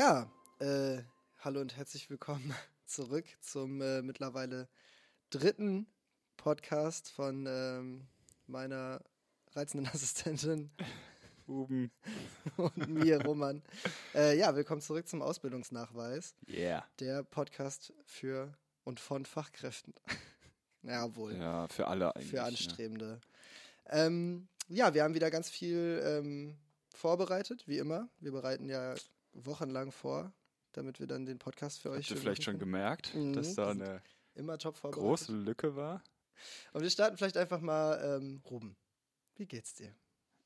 Ja, äh, hallo und herzlich willkommen zurück zum äh, mittlerweile dritten Podcast von ähm, meiner reizenden Assistentin Buben. und mir, Roman. Äh, ja, willkommen zurück zum Ausbildungsnachweis, Yeah. der Podcast für und von Fachkräften. ja, wohl. Ja, für alle eigentlich. für ne? Anstrebende. Ähm, ja, wir haben wieder ganz viel ähm, vorbereitet, wie immer. Wir bereiten ja wochenlang vor, damit wir dann den Podcast für euch Habt ihr vielleicht schon gemerkt, Mhm, dass da eine große Lücke war? Und wir starten vielleicht einfach mal, ähm, Ruben, wie geht's dir?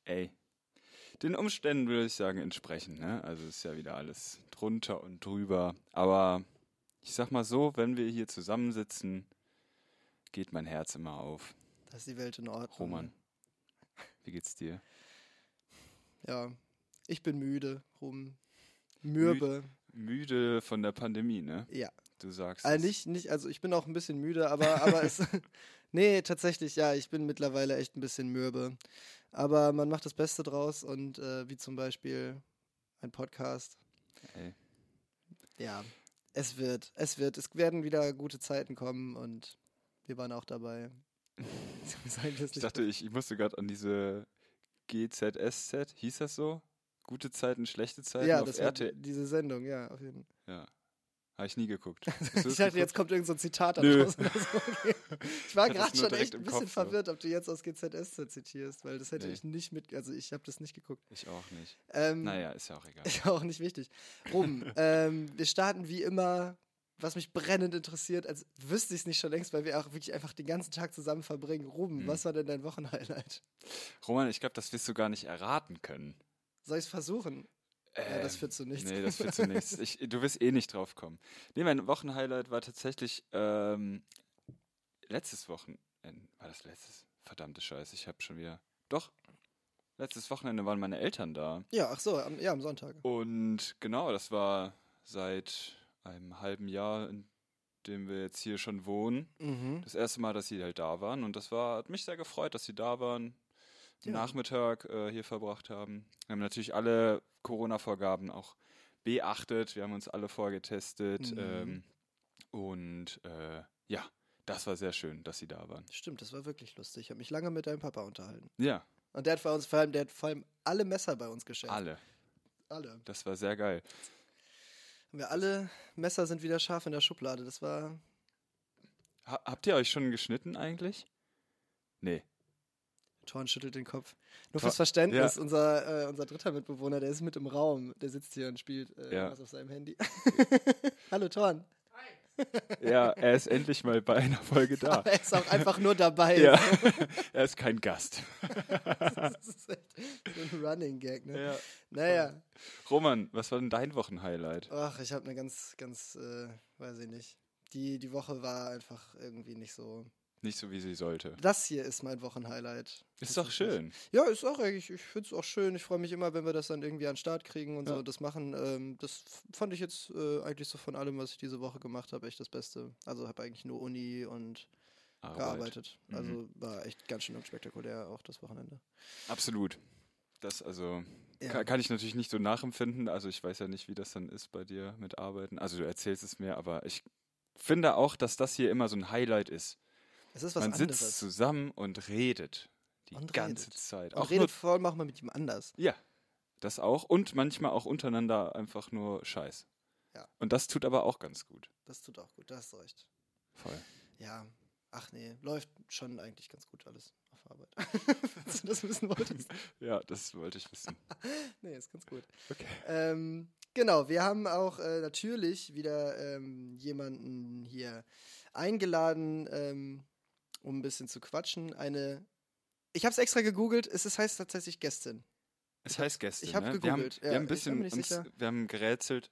Ey. Den Umständen würde ich sagen entsprechend, ne? Also ist ja wieder alles drunter und drüber. Aber ich sag mal so, wenn wir hier zusammensitzen, geht mein Herz immer auf. Da ist die Welt in Ordnung. Roman, wie geht's dir? Ja, ich bin müde, Ruben. Mürbe. Müde von der Pandemie, ne? Ja. Du sagst. Also nicht, nicht, also ich bin auch ein bisschen müde, aber, aber es. nee, tatsächlich, ja, ich bin mittlerweile echt ein bisschen mürbe. Aber man macht das Beste draus und äh, wie zum Beispiel ein Podcast. Ey. Ja, es wird, es wird, es werden wieder gute Zeiten kommen und wir waren auch dabei. Ich dachte, ich, ich musste gerade an diese GZSZ, hieß das so? Gute Zeiten, schlechte Zeiten ja, auf das RTL. diese Sendung, ja, auf jeden Fall. Ja. Habe ich nie geguckt. Ich dachte, jetzt geguckt? kommt irgend so ein Zitat Nö. so. Okay. Ich war gerade schon echt ein bisschen Kopf, so. verwirrt, ob du jetzt aus GZSZ zitierst, weil das hätte Nee. ich nicht mit, also ich habe das nicht geguckt. Ich auch nicht. Ähm, Naja, ist ja auch egal. Ist auch nicht wichtig. Ruben, ähm, wir starten wie immer, was mich brennend interessiert, als wüsste ich es nicht schon längst, weil wir auch wirklich einfach den ganzen Tag zusammen verbringen. Ruben, Mhm. was war denn dein Wochenhighlight? Roman, ich glaube, das wirst du gar nicht erraten können. Soll ich es versuchen? ja, das Ähm, führt zu nichts. Nee, das führt zu nichts. Ich, du wirst eh nicht drauf kommen. Nee, mein Wochenhighlight war tatsächlich ähm, letztes Wochenende. War das letztes? Verdammte Scheiße, ich habe schon wieder. Doch. Letztes Wochenende waren meine Eltern da. Ja, ach so, am, ja, am Sonntag. Und genau, das war seit einem halben Jahr, in dem wir jetzt hier schon wohnen. Mhm. Das erste Mal, dass sie halt da waren. Und das war, hat mich sehr gefreut, dass sie da waren. Ja. Nachmittag äh, hier verbracht haben. Wir haben natürlich alle Corona-Vorgaben auch beachtet. Wir haben uns alle vorgetestet. Mhm. Ähm, und äh, ja, das war sehr schön, dass sie da waren. Stimmt, das war wirklich lustig. Ich habe mich lange mit deinem Papa unterhalten. Ja, Und der hat bei uns vor allem, der hat vor allem alle Messer bei uns geschenkt. alle. Alle. Das war sehr geil. Haben wir alle Messer sind wieder scharf in der Schublade. Das war. Ha habt ihr euch schon geschnitten eigentlich? Nee. Thorn schüttelt den Kopf. Nur Thor- fürs Verständnis, ja. unser, äh, unser dritter Mitbewohner, der ist mit im Raum. Der sitzt hier und spielt äh, Ja. was auf seinem Handy. Hallo Thorn. Ja, er ist endlich mal bei einer Folge da. Aber er ist auch einfach nur dabei. Ja, er ist kein Gast. Das ist echt so ein Running Gag, ne? Ja. Naja. Roman, was war denn dein Wochenhighlight? Ach, ich habe eine ganz, ganz, äh, weiß ich nicht. Die, die Woche war einfach irgendwie nicht so. Nicht so, wie sie sollte. Das hier ist mein Wochenhighlight. Ist doch schön. Ja, ist auch eigentlich, ich finde es auch schön. Ich freue mich immer, wenn wir das dann irgendwie an den Start kriegen und Ja. so das machen. Ähm, das fand ich jetzt äh, eigentlich so von allem, was ich diese Woche gemacht habe, echt das Beste. Also habe eigentlich nur Uni und Arbeit. gearbeitet. Mhm. Also war echt ganz schön spektakulär auch das Wochenende. Absolut. Das also Ja. kann, kann ich natürlich nicht so nachempfinden. Also ich weiß ja nicht, wie das dann ist bei dir mit Arbeiten. Also du erzählst es mir, aber ich finde auch, dass das hier immer so ein Highlight ist. Es ist was Man anderes. sitzt zusammen und redet die Und ganze redet. Zeit. und Auch redet vor allem auch mal mit ihm anders. ja, das auch. Und manchmal auch untereinander einfach nur Scheiß. Ja. Und das tut aber auch ganz gut. Das tut auch gut, da hast du recht. Voll. Ja, ach nee, läuft schon eigentlich ganz gut alles auf Arbeit. Falls du das wissen wolltest. Ja, das wollte ich wissen. Nee, ist ganz gut. Okay. Ähm, genau, wir haben auch äh, natürlich wieder ähm, jemanden hier eingeladen, ähm, um ein bisschen zu quatschen. Eine, ich habe es extra gegoogelt, es ist, heißt tatsächlich Gästin. Es heißt Gäste. ich hab ne? wir haben, gegoogelt, wir ja, haben ein bisschen uns, wir haben gerätselt.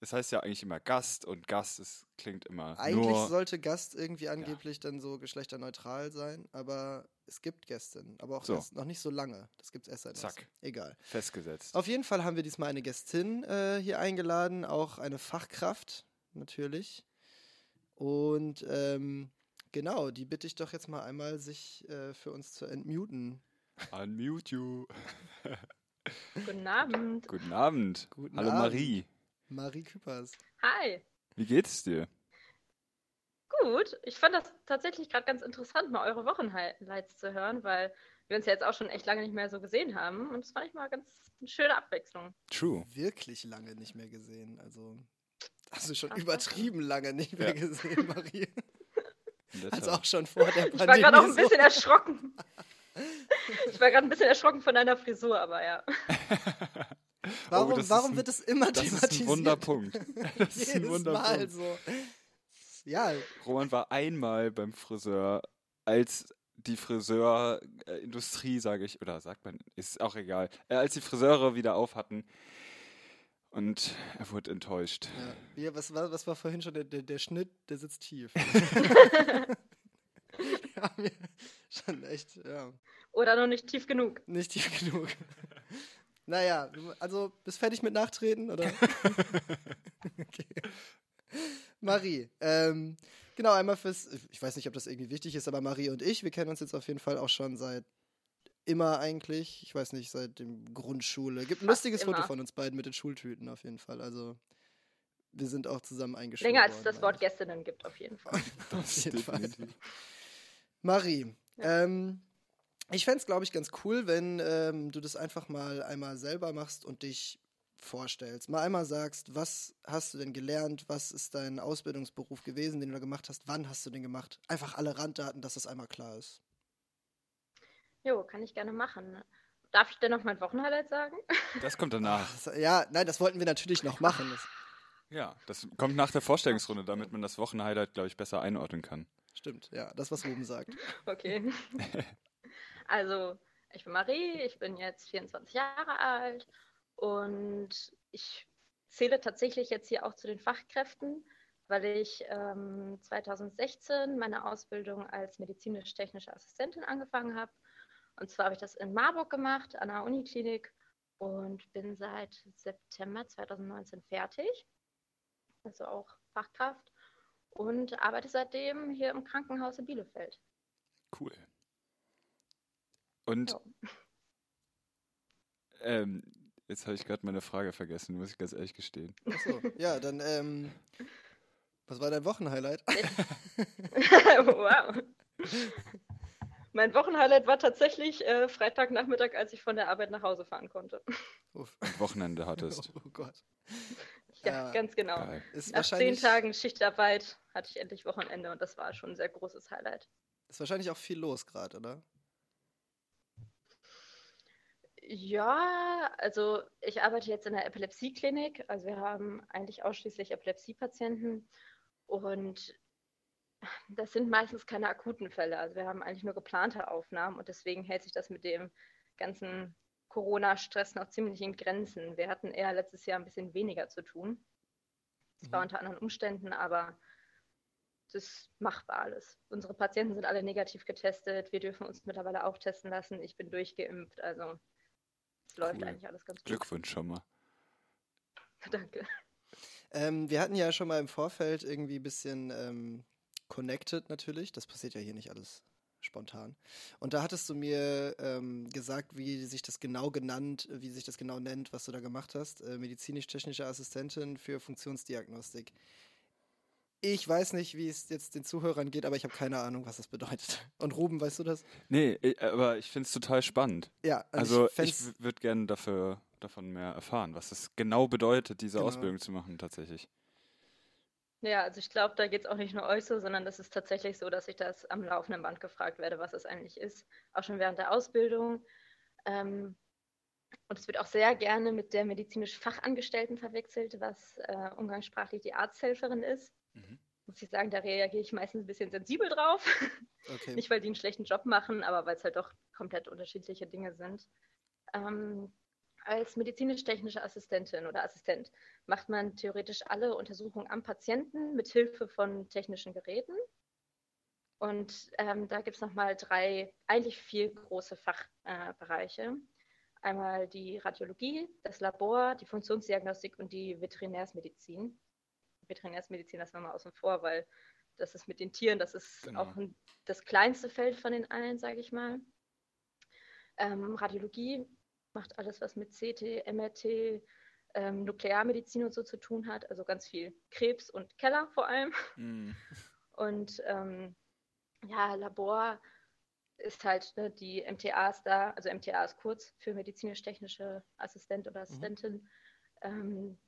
Es heißt ja eigentlich immer Gast und Gast ist, klingt immer Eigentlich nur. sollte Gast irgendwie angeblich dann so geschlechterneutral sein, aber es gibt Gästin, aber auch So. noch nicht so lange. Das gibt es erst seit Zack. Egal. festgesetzt. Auf jeden Fall haben wir diesmal eine Gästin äh, hier eingeladen, auch eine Fachkraft natürlich. Und ähm, genau, die bitte ich doch jetzt mal einmal, sich äh, für uns zu entmuten. Unmute you. Guten Abend. Guten Abend. Guten Hallo Abend. Marie. Marie Küppers. Hi. Wie geht's dir? Gut. Ich fand das tatsächlich gerade ganz interessant, mal eure Wochenhighlights zu hören, weil wir uns ja jetzt auch schon echt lange nicht mehr so gesehen haben. Und das fand ich mal ganz eine schöne Abwechslung. True. Wirklich lange nicht mehr gesehen. Also, hast du schon Ach, übertrieben lange nicht mehr Ja. gesehen, Marie. Also auch schon vor der Ich war Pandemie. gerade auch ein so. bisschen erschrocken. Ich war gerade ein bisschen erschrocken von deiner Frisur, aber ja. Warum, Oh, das ist warum ein- wird es immer Das ist thematisiert? ein Wunderpunkt. Das ist ein Jedes Mal Wunderpunkt. so. Ja, Roman war einmal beim Friseur, als die Friseurindustrie, sage ich, oder sagt man, ist auch egal, äh, als die Friseure wieder auf hatten. Und er wurde enttäuscht. ja. Wie, was, war, was war vorhin schon der, der, der Schnitt? Der sitzt tief. ja, mir schon echt, ja, Oder noch nicht tief genug. nicht tief genug. naja, also bist fertig mit Nachtreten, oder? okay. Marie, ähm, genau, einmal fürs, ich weiß nicht, ob das irgendwie wichtig ist, aber Marie und ich, wir kennen uns jetzt auf jeden Fall auch schon seit immer eigentlich, ich weiß nicht, seit dem Grundschule. Gibt ein Fast lustiges Foto immer. von uns beiden mit den Schultüten auf jeden Fall, also wir sind auch zusammen eingeschult Länger als es worden, das Wort. Gästinnen gibt, auf jeden Fall. Auf jeden Fall. Marie, ähm, ich fände es, glaube ich, ganz cool, wenn ähm, du das einfach mal einmal selber machst und dich vorstellst. Mal einmal sagst, was hast du denn gelernt, was ist dein Ausbildungsberuf gewesen, den du da gemacht hast, wann hast du den gemacht? Einfach alle Randdaten, dass das einmal klar ist. Jo, kann ich gerne machen. Darf ich denn noch mein Wochenhighlight sagen? Das kommt danach. Ja, nein, das wollten wir natürlich noch machen. Das Ja, das kommt nach der Vorstellungsrunde, damit man das Wochenhighlight, glaube ich, besser einordnen kann. stimmt, ja, das, was Ruben sagt. Okay. Also, ich bin Marie, ich bin jetzt 24 Jahre alt und ich zähle tatsächlich jetzt hier auch zu den Fachkräften, weil ich ähm, 2016 meine Ausbildung als medizinisch-technische Assistentin angefangen habe. Und zwar habe ich das in Marburg gemacht, an der Uniklinik und bin seit September 2019 fertig, also auch Fachkraft und arbeite seitdem hier im Krankenhaus in Bielefeld. Cool. Und Ja. ähm, jetzt habe ich gerade meine Frage vergessen, muss ich ganz ehrlich gestehen. Achso, ja, dann, ähm, was war dein Wochenhighlight? wow. Mein Wochenhighlight war tatsächlich äh, Freitagnachmittag, als ich von der Arbeit nach Hause fahren konnte. Uff. Und Wochenende hattest. Oh Gott. Ja, Ja. ganz genau. Geil. Ist Nach zehn Tagen Schichtarbeit hatte ich endlich Wochenende und das war schon ein sehr großes Highlight. ist wahrscheinlich auch viel los gerade, oder? Ja, also ich arbeite jetzt in der Epilepsieklinik. Also wir haben eigentlich ausschließlich Epilepsiepatienten und das sind meistens keine akuten Fälle. Also wir haben eigentlich nur geplante Aufnahmen und deswegen hält sich das mit dem ganzen Corona-Stress noch ziemlich in Grenzen. Wir hatten eher letztes Jahr ein bisschen weniger zu tun. Es war Mhm. unter anderen Umständen, aber ist machbar alles. Unsere Patienten sind alle negativ getestet. Wir dürfen uns mittlerweile auch testen lassen. Ich bin durchgeimpft. Also es läuft Cool. eigentlich alles ganz gut. Glückwunsch schon mal. Danke. Ähm, wir hatten ja schon mal im Vorfeld irgendwie ein bisschen ähm, connected natürlich. Das passiert ja hier nicht alles spontan. Und da hattest du mir ähm, gesagt, wie sich das genau genannt, wie sich das genau nennt, was du da gemacht hast. Äh, Medizinisch-technische Assistentin für Funktionsdiagnostik. Ich weiß nicht, wie es jetzt den Zuhörern geht, aber ich habe keine Ahnung, was das bedeutet. Und Ruben, weißt du das? Nee, ich, aber ich finde es total spannend. Ja, und Also ich, fänd's- würde gerne dafür davon mehr erfahren, was es genau bedeutet, diese Genau. Ausbildung zu machen tatsächlich. Ja, also ich glaube, da geht es auch nicht nur euch so, sondern das ist tatsächlich so, dass ich das am laufenden Band gefragt werde, was es eigentlich ist. Auch schon während der Ausbildung. Ähm, und es wird auch sehr gerne mit der medizinisch Fachangestellten verwechselt, was äh, umgangssprachlich die Arzthelferin ist. Mhm. Muss ich sagen, da reagiere ich meistens ein bisschen sensibel drauf. okay. Nicht, weil die einen schlechten Job machen, aber weil es halt doch komplett unterschiedliche Dinge sind. Ähm, als medizinisch-technische Assistentin oder Assistent macht man theoretisch alle Untersuchungen am Patienten mit Hilfe von technischen Geräten. Und ähm, da gibt es nochmal drei, eigentlich vier große Fachbereiche. Einmal die Radiologie, das Labor, die Funktionsdiagnostik und die Veterinärsmedizin. Veterinärsmedizin lassen wir mal außen vor, weil das ist mit den Tieren, das ist Genau. auch ein, das kleinste Feld von den allen, sage ich mal. Ähm, Radiologie macht alles, was mit CT, MRT, ähm, Nuklearmedizin und so zu tun hat, also ganz viel Krebs und Keller vor allem. Mm. Und ähm, ja, Labor ist halt ne, die MTA ist da, also MTA ist kurz für medizinisch-technische Assistent oder Assistentin. Mhm. Ähm,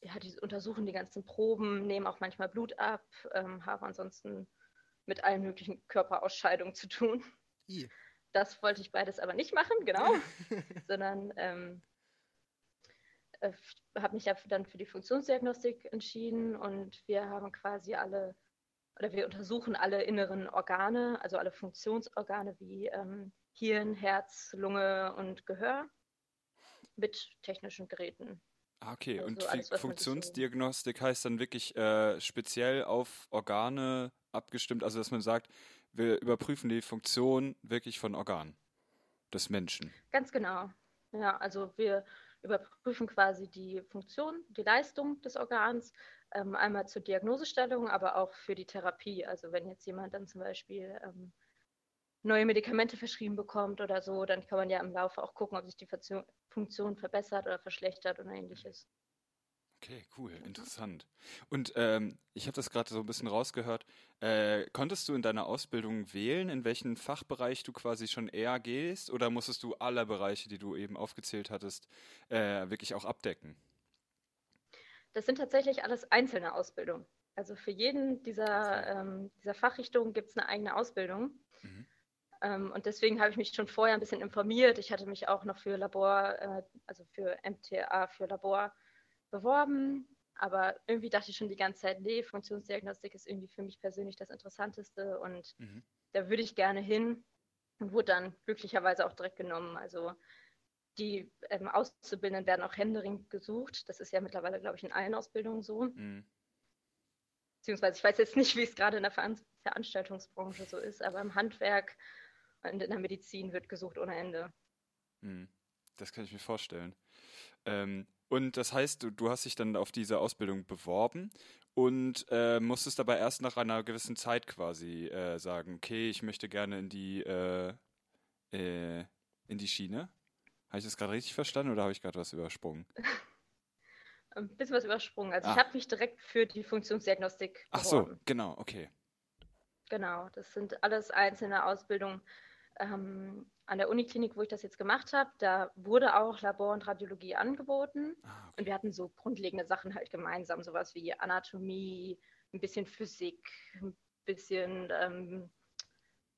ja, die untersuchen die ganzen Proben, nehmen auch manchmal Blut ab, ähm, haben ansonsten mit allen möglichen Körperausscheidungen zu tun. I. Das wollte ich beides aber nicht machen, genau, sondern ähm, äh, habe mich ja dann für die Funktionsdiagnostik entschieden und wir haben quasi alle oder wir untersuchen alle inneren Organe, also alle Funktionsorgane wie ähm, Hirn, Herz, Lunge und Gehör mit technischen Geräten. Ah, okay, also und alles, Funktionsdiagnostik heißt dann wirklich äh, speziell auf Organe abgestimmt, also dass man sagt, wir überprüfen die Funktion wirklich von Organen des Menschen. Ganz genau. Ja, also wir überprüfen quasi die Funktion, die Leistung des Organs, ähm, einmal zur Diagnosestellung, aber auch für die Therapie. Also wenn jetzt jemand dann zum Beispiel ähm, neue Medikamente verschrieben bekommt oder so, dann kann man ja im Laufe auch gucken, ob sich die Funktion verbessert oder verschlechtert oder ähnliches. Okay, cool, interessant. Und ähm, ich habe das gerade so ein bisschen rausgehört. Äh, konntest du in deiner Ausbildung wählen, in welchen Fachbereich du quasi schon eher gehst, oder musstest du alle Bereiche, die du eben aufgezählt hattest, äh, wirklich auch abdecken? Das sind tatsächlich alles einzelne Ausbildungen. Also für jeden dieser, ähm, dieser Fachrichtungen gibt es eine eigene Ausbildung. Mhm. Ähm, und deswegen habe ich mich schon vorher ein bisschen informiert. Ich hatte mich auch noch für Labor, äh, also für MTA, für Labor beworben, aber irgendwie dachte ich schon die ganze Zeit, nee, Funktionsdiagnostik ist irgendwie für mich persönlich das Interessanteste und mhm. da würde ich gerne hin und wurde dann glücklicherweise auch direkt genommen. Also die ähm, Auszubildenden werden auch händeringend gesucht. Das ist ja mittlerweile, glaube ich, in allen Ausbildungen so. Mhm. Beziehungsweise ich weiß jetzt nicht, wie es gerade in der Ver Veranstaltungsbranche so ist, aber im Handwerk und in der Medizin wird gesucht ohne Ende. Mhm. Das kann ich mir vorstellen. Ähm, und das heißt, du, du hast dich dann auf diese Ausbildung beworben und äh, musstest dabei erst nach einer gewissen Zeit quasi äh, sagen, okay, ich möchte gerne in die, äh, äh in die Schiene. Habe ich das gerade richtig verstanden oder habe ich gerade was übersprungen? Ein bisschen was übersprungen. Also ah. ich habe mich direkt für die Funktionsdiagnostik beworben. Ach so, genau, okay. Genau, das sind alles einzelne Ausbildungen. Ähm, an der Uniklinik, wo ich das jetzt gemacht habe, da wurde auch Labor und Radiologie angeboten. Ah, okay. Und wir hatten so grundlegende Sachen halt gemeinsam, sowas wie Anatomie, ein bisschen Physik, ein bisschen ähm,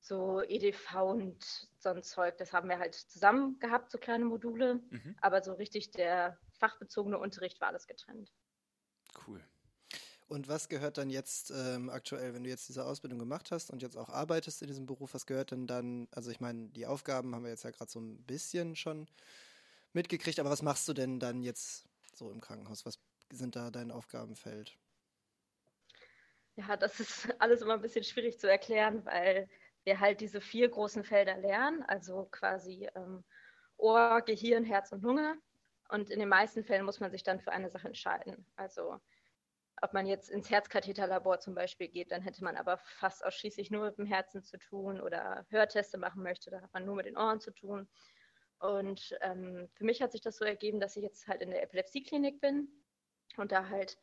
so EDV und so ein Zeug. Das haben wir halt zusammen gehabt, so kleine Module. Mhm. Aber so richtig der fachbezogene Unterricht war alles getrennt. Cool. Und was gehört dann jetzt ähm, aktuell, wenn du jetzt diese Ausbildung gemacht hast und jetzt auch arbeitest in diesem Beruf, was gehört denn dann, also ich meine, die Aufgaben haben wir jetzt ja gerade so ein bisschen schon mitgekriegt, aber was machst du denn dann jetzt so im Krankenhaus? Was sind da dein Aufgabenfeld? Ja, das ist alles immer ein bisschen schwierig zu erklären, weil wir halt diese vier großen Felder lernen, also quasi ähm, Ohr, Gehirn, Herz und Lunge. Und in den meisten Fällen muss man sich dann für eine Sache entscheiden. Also ob man jetzt ins Herzkatheterlabor zum Beispiel geht, dann hätte man aber fast ausschließlich nur mit dem Herzen zu tun oder Hörteste machen möchte, da hat man nur mit den Ohren zu tun. Und ähm, für mich hat sich das so ergeben, dass ich jetzt halt in der Epilepsieklinik bin und da halt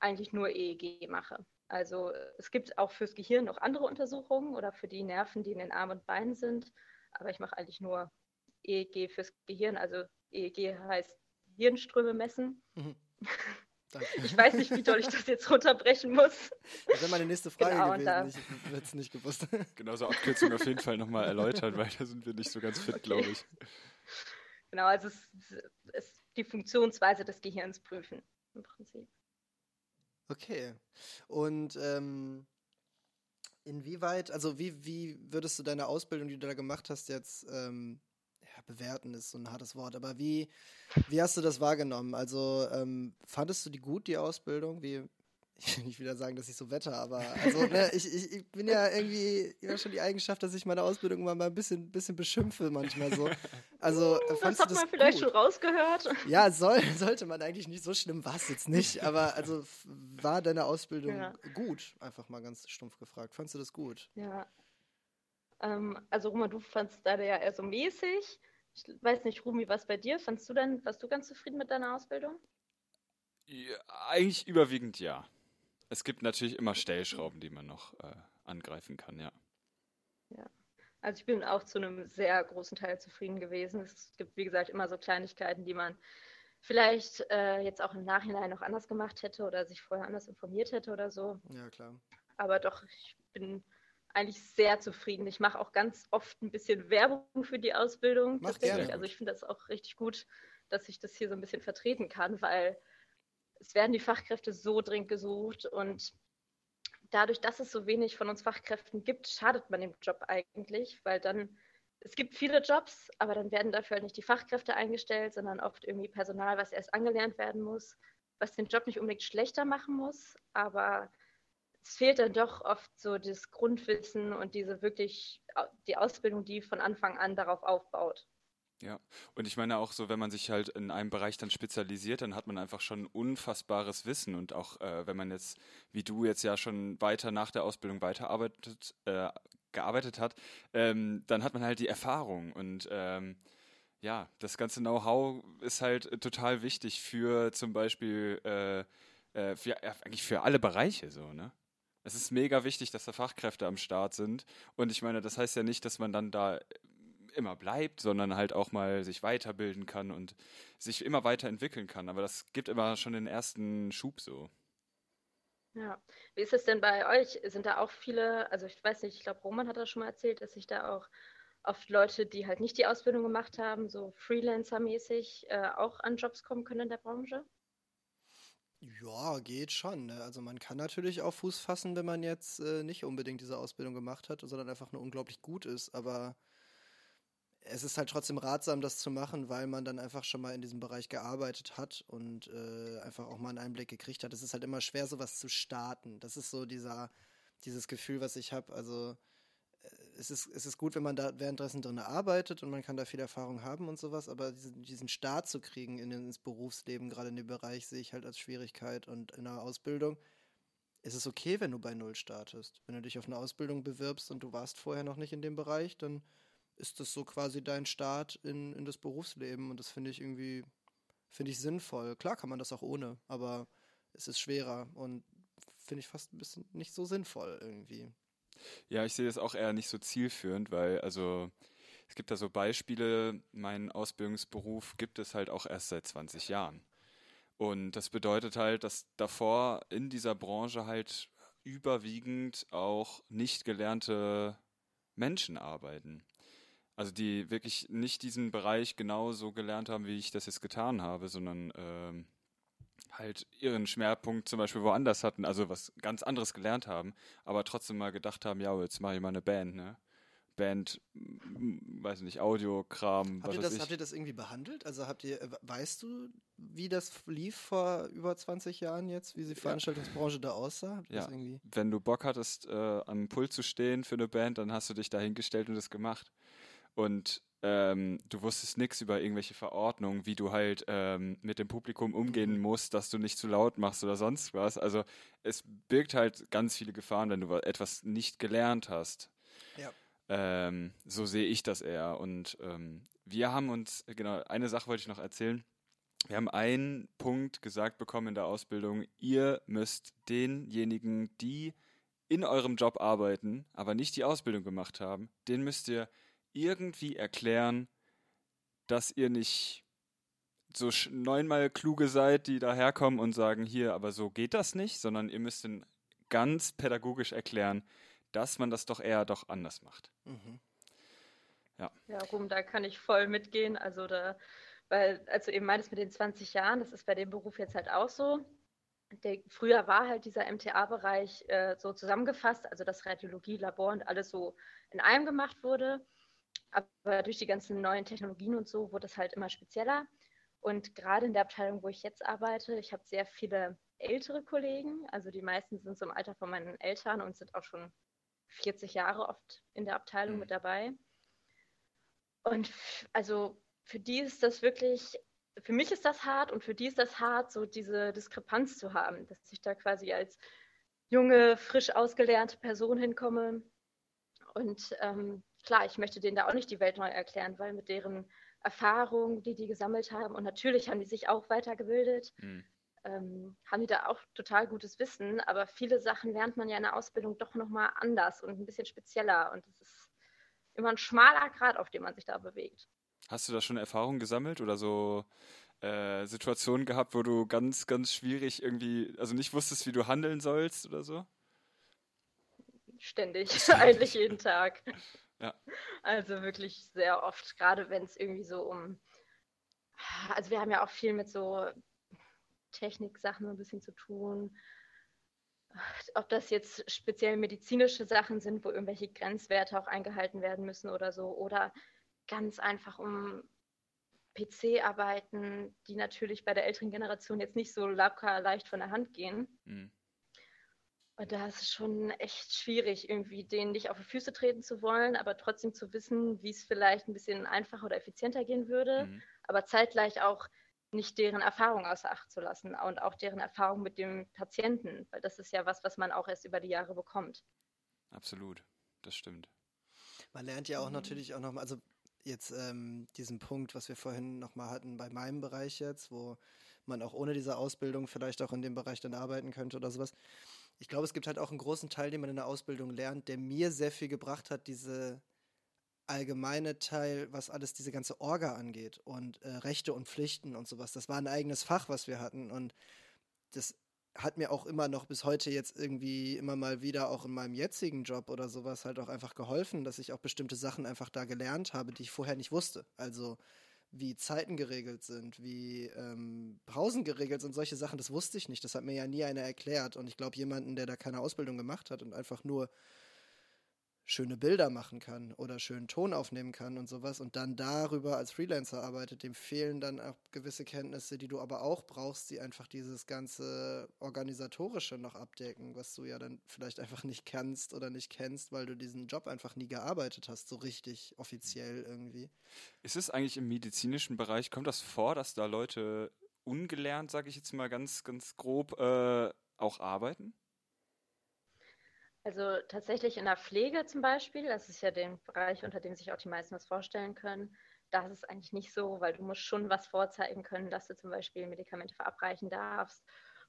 eigentlich nur EEG mache. Also es gibt auch fürs Gehirn noch andere Untersuchungen oder für die Nerven, die in den Armen und Beinen sind, aber ich mache eigentlich nur EEG fürs Gehirn. Also EEG heißt Hirnströme messen. Mhm. Danke. Ich weiß nicht, wie doll ich das jetzt runterbrechen muss. Das wäre meine nächste Frage genau, gewesen. Ich hätte es nicht gewusst. Genauso Abkürzung auf jeden Fall nochmal erläutern, weil da sind wir nicht so ganz fit, okay. glaube ich. Genau, also es ist die Funktionsweise des Gehirns prüfen im Prinzip. Okay. Und ähm, inwieweit, also wie, wie würdest du deine Ausbildung, die du da gemacht hast, jetzt ähm, bewerten ist so ein hartes Wort, aber wie, wie hast du das wahrgenommen? Also ähm, fandest du die gut, die Ausbildung? Wie, ich will nicht wieder sagen, dass ich so wette, aber also, ne, ich, ich, ich, bin ja irgendwie immer schon die Eigenschaft, dass ich meine Ausbildung mal, mal ein bisschen, bisschen beschimpfe manchmal so. Also, uh, das hat man vielleicht gut? schon rausgehört. Ja, soll, sollte man eigentlich nicht, so schlimm war es jetzt nicht, aber also war deine Ausbildung ja. gut? Einfach mal ganz stumpf gefragt. Fandest du das gut? Ja. Ähm, also, Roma, du fandest da ja eher so mäßig. Ich weiß nicht, Rumi, was bei dir? Fandst du dann, warst du ganz zufrieden mit deiner Ausbildung? Ja, eigentlich überwiegend ja. Es gibt natürlich immer Stellschrauben, die man noch äh, angreifen kann, ja. Ja. Also ich bin auch zu einem sehr großen Teil zufrieden gewesen. Es gibt, wie gesagt, immer so Kleinigkeiten, die man vielleicht äh, jetzt auch im Nachhinein noch anders gemacht hätte oder sich vorher anders informiert hätte oder so. Ja, klar. Aber doch, ich bin eigentlich sehr zufrieden. Ich mache auch ganz oft ein bisschen Werbung für die Ausbildung. Mach tatsächlich. gerne. Also ich finde das auch richtig gut, dass ich das hier so ein bisschen vertreten kann, weil es werden die Fachkräfte so dringend gesucht und dadurch, dass es so wenig von uns Fachkräften gibt, schadet man dem Job eigentlich, weil dann es gibt viele Jobs, aber dann werden dafür halt nicht die Fachkräfte eingestellt, sondern oft irgendwie Personal, was erst angelernt werden muss, was den Job nicht unbedingt schlechter machen muss, aber es fehlt dann doch oft so das Grundwissen und diese wirklich die Ausbildung, die von Anfang an darauf aufbaut. Ja, und ich meine auch so, wenn man sich halt in einem Bereich dann spezialisiert, dann hat man einfach schon unfassbares Wissen und auch äh, wenn man jetzt, wie du jetzt ja schon weiter nach der Ausbildung weiterarbeitet, äh, gearbeitet hat, ähm, dann hat man halt die Erfahrung und ähm, ja, das ganze Know-how ist halt total wichtig für zum Beispiel äh, äh, für, eigentlich für alle Bereiche so, ne? Es ist mega wichtig, dass da Fachkräfte am Start sind. Und ich meine, das heißt ja nicht, dass man dann da immer bleibt, sondern halt auch mal sich weiterbilden kann und sich immer weiterentwickeln kann. Aber das gibt immer schon den ersten Schub so. Ja, wie ist es denn bei euch? Sind da auch viele, also ich weiß nicht, ich glaube, Roman hat das schon mal erzählt, dass sich da auch oft Leute, die halt nicht die Ausbildung gemacht haben, so Freelancer-mäßig, äh, auch an Jobs kommen können in der Branche? Ja, geht schon. Ne? Also man kann natürlich auch Fuß fassen, wenn man jetzt äh, nicht unbedingt diese Ausbildung gemacht hat, sondern einfach nur unglaublich gut ist. Aber es ist halt trotzdem ratsam, das zu machen, weil man dann einfach schon mal in diesem Bereich gearbeitet hat und äh, einfach auch mal einen Einblick gekriegt hat. Es ist halt immer schwer, sowas zu starten. Das ist so dieser, dieses Gefühl, was ich habe. Also es ist, es ist gut, wenn man da währenddessen drin arbeitet und man kann da viel Erfahrung haben und sowas, aber diesen, diesen Start zu kriegen in, ins Berufsleben, gerade in dem Bereich, sehe ich halt als Schwierigkeit und in der Ausbildung. Ist es okay, wenn du bei Null startest? Wenn du dich auf eine Ausbildung bewirbst und du warst vorher noch nicht in dem Bereich, dann ist das so quasi dein Start in, in das Berufsleben und das finde ich irgendwie, finde ich sinnvoll. Klar kann man das auch ohne, aber es ist schwerer und finde ich fast ein bisschen nicht so sinnvoll irgendwie. Ja, ich sehe das auch eher nicht so zielführend, weil also es gibt da so Beispiele, mein Ausbildungsberuf gibt es halt auch erst seit 20 Jahren. Und das bedeutet halt, dass davor in dieser Branche halt überwiegend auch nicht gelernte Menschen arbeiten. Also die wirklich nicht diesen Bereich genauso gelernt haben, wie ich das jetzt getan habe, sondern ähm, halt ihren Schwerpunkt zum Beispiel woanders hatten, also was ganz anderes gelernt haben, aber trotzdem mal gedacht haben, ja, jetzt mache ich mal eine Band, ne? Band, weiß nicht, Audiokram, habt was ihr das, ich. Habt ihr das irgendwie behandelt? Also habt ihr, äh, weißt du, wie das lief vor über 20 Jahren jetzt, wie die Veranstaltungsbranche da aussah? Ja. Wenn du Bock hattest, äh, am Pult zu stehen für eine Band, dann hast du dich da hingestellt und das gemacht. Und ähm, du wusstest nichts über irgendwelche Verordnungen, wie du halt ähm, mit dem Publikum umgehen Mhm. musst, dass du nicht zu laut machst oder sonst was. Also es birgt halt ganz viele Gefahren, wenn du wa- etwas nicht gelernt hast. Ja. Ähm, so sehe ich das eher. Und ähm, wir haben uns, genau, eine Sache wollte ich noch erzählen. Wir haben einen Punkt gesagt bekommen in der Ausbildung, ihr müsst denjenigen, die in eurem Job arbeiten, aber nicht die Ausbildung gemacht haben, den müsst ihr irgendwie erklären, dass ihr nicht so neunmal kluge seid, die daherkommen und sagen, hier, aber so geht das nicht, sondern ihr müsst ihnen ganz pädagogisch erklären, dass man das doch eher doch anders macht. Mhm. Ja, Ruhm, da kann ich voll mitgehen. Also da, weil, als du eben meintest mit den 20 Jahren, das ist bei dem Beruf jetzt halt auch so. Der, früher war halt dieser MTA-Bereich äh, so zusammengefasst, also dass Radiologie, Labor und alles so in einem gemacht wurde. Aber durch die ganzen neuen Technologien und so wurde es halt immer spezieller. Und gerade in der Abteilung, wo ich jetzt arbeite, ich habe sehr viele ältere Kollegen. Also die meisten sind so im Alter von meinen Eltern und sind auch schon 40 Jahre oft in der Abteilung Mhm. mit dabei. Und also für die ist das wirklich, für mich ist das hart und für die ist das hart, so diese Diskrepanz zu haben, dass ich da quasi als junge, frisch ausgelernte Person hinkomme. Und ähm, klar, ich möchte denen da auch nicht die Welt neu erklären, weil mit deren Erfahrung, die die gesammelt haben, und natürlich haben die sich auch weitergebildet, Mhm. ähm, haben die da auch total gutes Wissen, aber viele Sachen lernt man ja in der Ausbildung doch nochmal anders und ein bisschen spezieller und es ist immer ein schmaler Grad, auf dem man sich da bewegt. Hast du da schon Erfahrungen gesammelt oder so äh, Situationen gehabt, wo du ganz, ganz schwierig irgendwie, also nicht wusstest, wie du handeln sollst oder so? Ständig, eigentlich jeden Tag. Ja. Also wirklich sehr oft, gerade wenn es irgendwie so um, also wir haben ja auch viel mit so Techniksachen ein bisschen zu tun. Ob das jetzt speziell medizinische Sachen sind, wo irgendwelche Grenzwerte auch eingehalten werden müssen oder so, oder ganz einfach um PC-Arbeiten, die natürlich bei der älteren Generation jetzt nicht so locker leicht von der Hand gehen. Mhm. Und da ist es schon echt schwierig, irgendwie denen nicht auf die Füße treten zu wollen, aber trotzdem zu wissen, wie es vielleicht ein bisschen einfacher oder effizienter gehen würde, mhm. aber zeitgleich auch nicht deren Erfahrung außer Acht zu lassen und auch deren Erfahrung mit dem Patienten, weil das ist ja was, was man auch erst über die Jahre bekommt. Absolut, das stimmt. Man lernt ja auch mhm. natürlich auch nochmal, also jetzt ähm, diesen Punkt, was wir vorhin nochmal hatten bei meinem Bereich jetzt, wo man auch ohne diese Ausbildung vielleicht auch in dem Bereich dann arbeiten könnte oder sowas. Ich glaube, es gibt halt auch einen großen Teil, den man in der Ausbildung lernt, der mir sehr viel gebracht hat, diese allgemeine Teil, was alles diese ganze Orga angeht und äh, Rechte und Pflichten und sowas. Das war ein eigenes Fach, was wir hatten und das hat mir auch immer noch bis heute jetzt irgendwie immer mal wieder auch in meinem jetzigen Job oder sowas halt auch einfach geholfen, dass ich auch bestimmte Sachen einfach da gelernt habe, die ich vorher nicht wusste. Also wie Zeiten geregelt sind, wie ähm, Pausen geregelt sind, solche Sachen, das wusste ich nicht. Das hat mir ja nie einer erklärt. Und ich glaube, jemanden, der da keine Ausbildung gemacht hat und einfach nur schöne Bilder machen kann oder schönen Ton aufnehmen kann und sowas und dann darüber als Freelancer arbeitet, dem fehlen dann auch gewisse Kenntnisse, die du aber auch brauchst, die einfach dieses ganze organisatorische noch abdecken, was du ja dann vielleicht einfach nicht kannst oder nicht kennst, weil du diesen Job einfach nie gearbeitet hast, so richtig offiziell irgendwie. Ist es eigentlich im medizinischen Bereich, kommt das vor, dass da Leute ungelernt, sage ich jetzt mal ganz, ganz grob, äh, auch arbeiten? Also tatsächlich in der Pflege zum Beispiel, das ist ja der Bereich, unter dem sich auch die meisten was vorstellen können, da ist es eigentlich nicht so, weil du musst schon was vorzeigen können, dass du zum Beispiel Medikamente verabreichen darfst.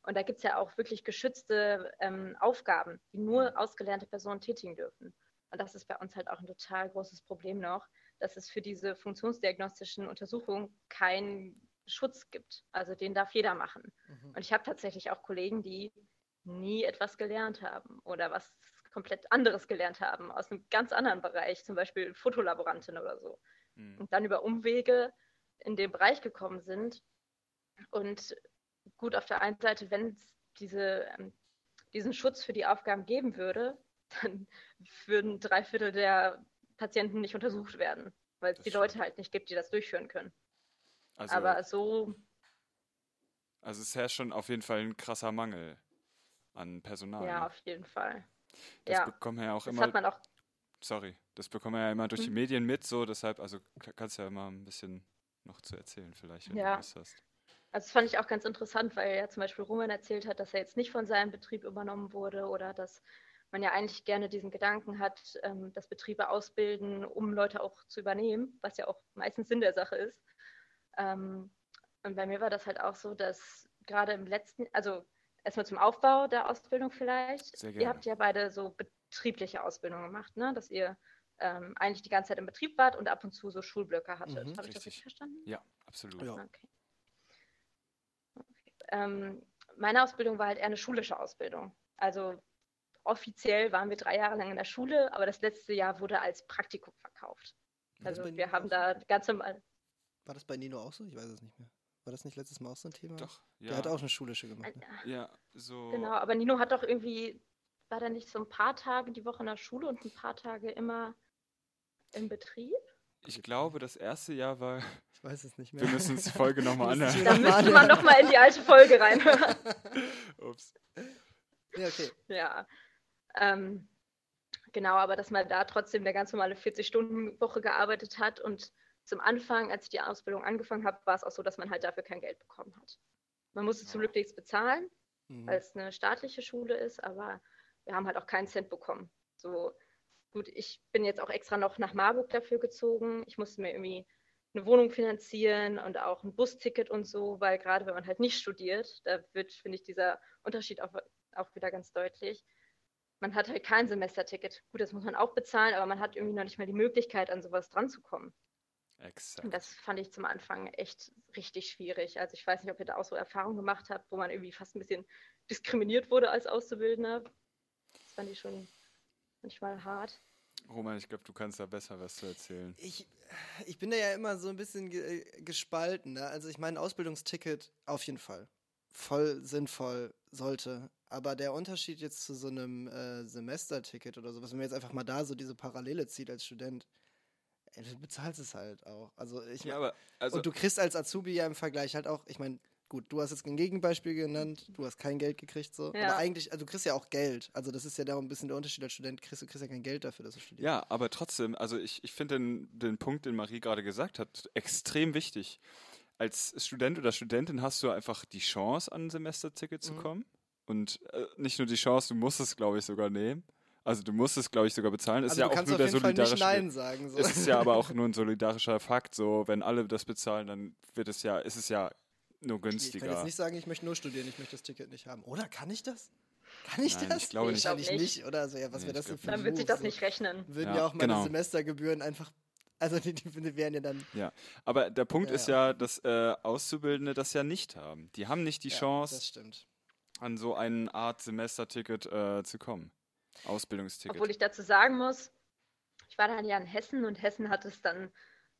Und da gibt es ja auch wirklich geschützte ähm, Aufgaben, die nur ausgelernte Personen tätigen dürfen. Und das ist bei uns halt auch ein total großes Problem noch, dass es für diese funktionsdiagnostischen Untersuchungen keinen Schutz gibt. Also den darf jeder machen. Mhm. Und ich habe tatsächlich auch Kollegen, die nie etwas gelernt haben oder was komplett anderes gelernt haben, aus einem ganz anderen Bereich, zum Beispiel Fotolaborantin oder so. Mhm. Und dann über Umwege in den Bereich gekommen sind. Und gut, auf der einen Seite, wenn es diese, ähm, diesen Schutz für die Aufgaben geben würde, dann würden drei Viertel der Patienten nicht untersucht werden, weil es die stimmt. Leute halt nicht gibt, die das durchführen können. Also, Aber so. Also es herrscht schon auf jeden Fall ein krasser Mangel an Personal. Ja, auf jeden Fall. Das ja. bekommen wir ja auch das immer. Hat man auch sorry, das bekommen wir ja immer durch hm. die Medien mit, so deshalb, also kannst du ja immer ein bisschen noch zu erzählen, vielleicht, wenn ja. du was hast. Also das fand ich auch ganz interessant, weil ja zum Beispiel Roman erzählt hat, dass er jetzt nicht von seinem Betrieb übernommen wurde oder dass man ja eigentlich gerne diesen Gedanken hat, ähm, dass Betriebe ausbilden, um Leute auch zu übernehmen, was ja auch meistens Sinn der Sache ist. Ähm, und bei mir war das halt auch so, dass gerade im letzten, also erstmal zum Aufbau der Ausbildung vielleicht. Sehr gerne. Ihr habt ja beide so betriebliche Ausbildung gemacht, ne? dass ihr ähm, eigentlich die ganze Zeit im Betrieb wart und ab und zu so Schulblöcke hattet. Mhm, Habe ich das richtig verstanden? Ja, absolut. Ja. Okay. okay. Ähm, meine Ausbildung war halt eher eine schulische Ausbildung. Also offiziell waren wir drei Jahre lang in der Schule, aber das letzte Jahr wurde als Praktikum verkauft. Also wir haben da ganz normal. War das bei Nino auch so? Ich weiß es nicht mehr. War das nicht letztes Mal auch so ein Thema? Doch, ja. Der hat auch eine schulische gemacht. Ne? Ja, so. Genau, aber Nino hat doch irgendwie, war der nicht so ein paar Tage die Woche in der Schule und ein paar Tage immer im Betrieb? Ich glaube, das erste Jahr war. Ich weiß es nicht mehr. Wir müssen uns die Folge nochmal anhören. Da müsste man nochmal in die alte Folge reinhören. Ups. Ja, okay. Ja. Ähm, genau, aber dass man da trotzdem eine ganz normale 40-Stunden-Woche gearbeitet hat und zum Anfang, als ich die Ausbildung angefangen habe, war es auch so, dass man halt dafür kein Geld bekommen hat. Man musste zum Glück nichts bezahlen, mhm. weil es eine staatliche Schule ist, aber wir haben halt auch keinen Cent bekommen. So gut, ich bin jetzt auch extra noch nach Marburg dafür gezogen. Ich musste mir irgendwie eine Wohnung finanzieren und auch ein Busticket und so, weil gerade wenn man halt nicht studiert, da wird, finde ich, dieser Unterschied auch, auch wieder ganz deutlich. Man hat halt kein Semesterticket. Gut, das muss man auch bezahlen, aber man hat irgendwie noch nicht mal die Möglichkeit, an sowas dran zu kommen. Exakt. Und das fand ich zum Anfang echt richtig schwierig. Also ich weiß nicht, ob ihr da auch so Erfahrungen gemacht habt, wo man irgendwie fast ein bisschen diskriminiert wurde als Auszubildender. Das fand ich schon manchmal hart. Roman, ich glaube, du kannst da besser was zu erzählen. Ich, ich bin da ja immer so ein bisschen ge gespalten. Ne? Also ich meine, Ausbildungsticket auf jeden Fall. Voll sinnvoll sollte. Aber der Unterschied jetzt zu so einem äh, Semesterticket oder sowas, wenn man jetzt einfach mal da so diese Parallele zieht als Student, ey, du bezahlst es halt auch. Also ich Ja, aber also und du kriegst als Azubi ja im Vergleich halt auch, ich meine, gut, du hast jetzt ein Gegenbeispiel genannt, du hast kein Geld gekriegt so. Ja. Aber eigentlich, also du kriegst ja auch Geld. Also das ist ja da ein bisschen der Unterschied als Student, kriegst, du kriegst ja kein Geld dafür, dass du studierst. Ja, aber trotzdem, also ich, ich finde den, den Punkt, den Marie gerade gesagt hat, extrem wichtig. Als Student oder Studentin hast du einfach die Chance, an ein Semesterticket zu Mhm. kommen. Und äh, nicht nur die Chance, du musst es, glaube ich, sogar nehmen. Also du musst es, glaube ich, sogar bezahlen. Ist also ja du auch kannst nur auf der jeden Fall nicht solidarische. Nein sagen. So. Es ist ja aber auch nur ein solidarischer Fakt. So, wenn alle das bezahlen, dann wird es ja, ist es ja nur Ich kann günstiger. jetzt nicht sagen, ich möchte nur studieren, ich möchte das Ticket nicht haben. Oder kann ich das? Kann ich Nein, das? ich glaube nicht. Wahrscheinlich nicht. Oder so, ja, was Nee, wäre das denn für Dann wird sich das nicht rechnen. So, Würden Ja, ja auch meine genau. Semestergebühren einfach, also die, die wären ja dann. Aber der Punkt Ja, ist ja. ja, dass äh, Auszubildende das ja nicht haben. Die haben nicht die ja, Chance, Das stimmt. an so eine Art Semesterticket äh, zu kommen. Ausbildungsticket. Obwohl ich dazu sagen muss, ich war dann ja in Hessen und Hessen hat es dann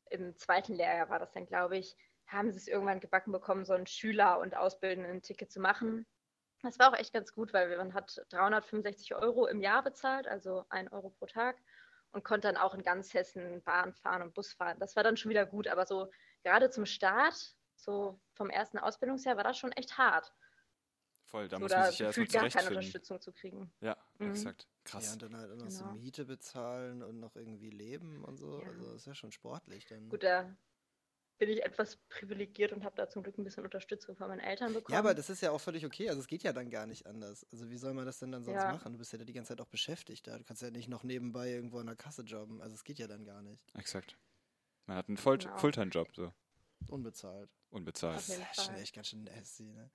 im zweiten Lehrjahr, war das dann, glaube ich, haben sie es irgendwann gebacken bekommen, so ein Schüler- und Ausbildenden-Ticket zu machen. Das war auch echt ganz gut, weil man hat 365 Euro im Jahr bezahlt, also 1 Euro pro Tag und konnte dann auch in ganz Hessen Bahn fahren und Bus fahren. Das war dann schon wieder gut, aber so gerade zum Start, so vom ersten Ausbildungsjahr, war das schon echt hart. Voll, da so muss man sich ja erstmal gefühlt gar keine zurechtfinden. Unterstützung zu kriegen. Ja, Mhm. exakt. Ja, Krass. und dann halt auch noch so Genau. Miete bezahlen und noch irgendwie leben und so. Ja. Also das ist ja schon sportlich dann. Gut, da bin ich etwas privilegiert und habe da zum Glück ein bisschen Unterstützung von meinen Eltern bekommen. Ja, aber das ist ja auch völlig okay. Also es geht ja dann gar nicht anders. Also wie soll man das denn dann sonst Ja. machen? Du bist ja die ganze Zeit auch beschäftigt da. Du kannst ja nicht noch nebenbei irgendwo an der Kasse jobben. Also es geht ja dann gar nicht. Exakt. Man hat einen Voll Genau. Fulltime-Job, so. Unbezahlt. Unbezahlt. Das ist schon Fall. echt ganz schön nasty, ne?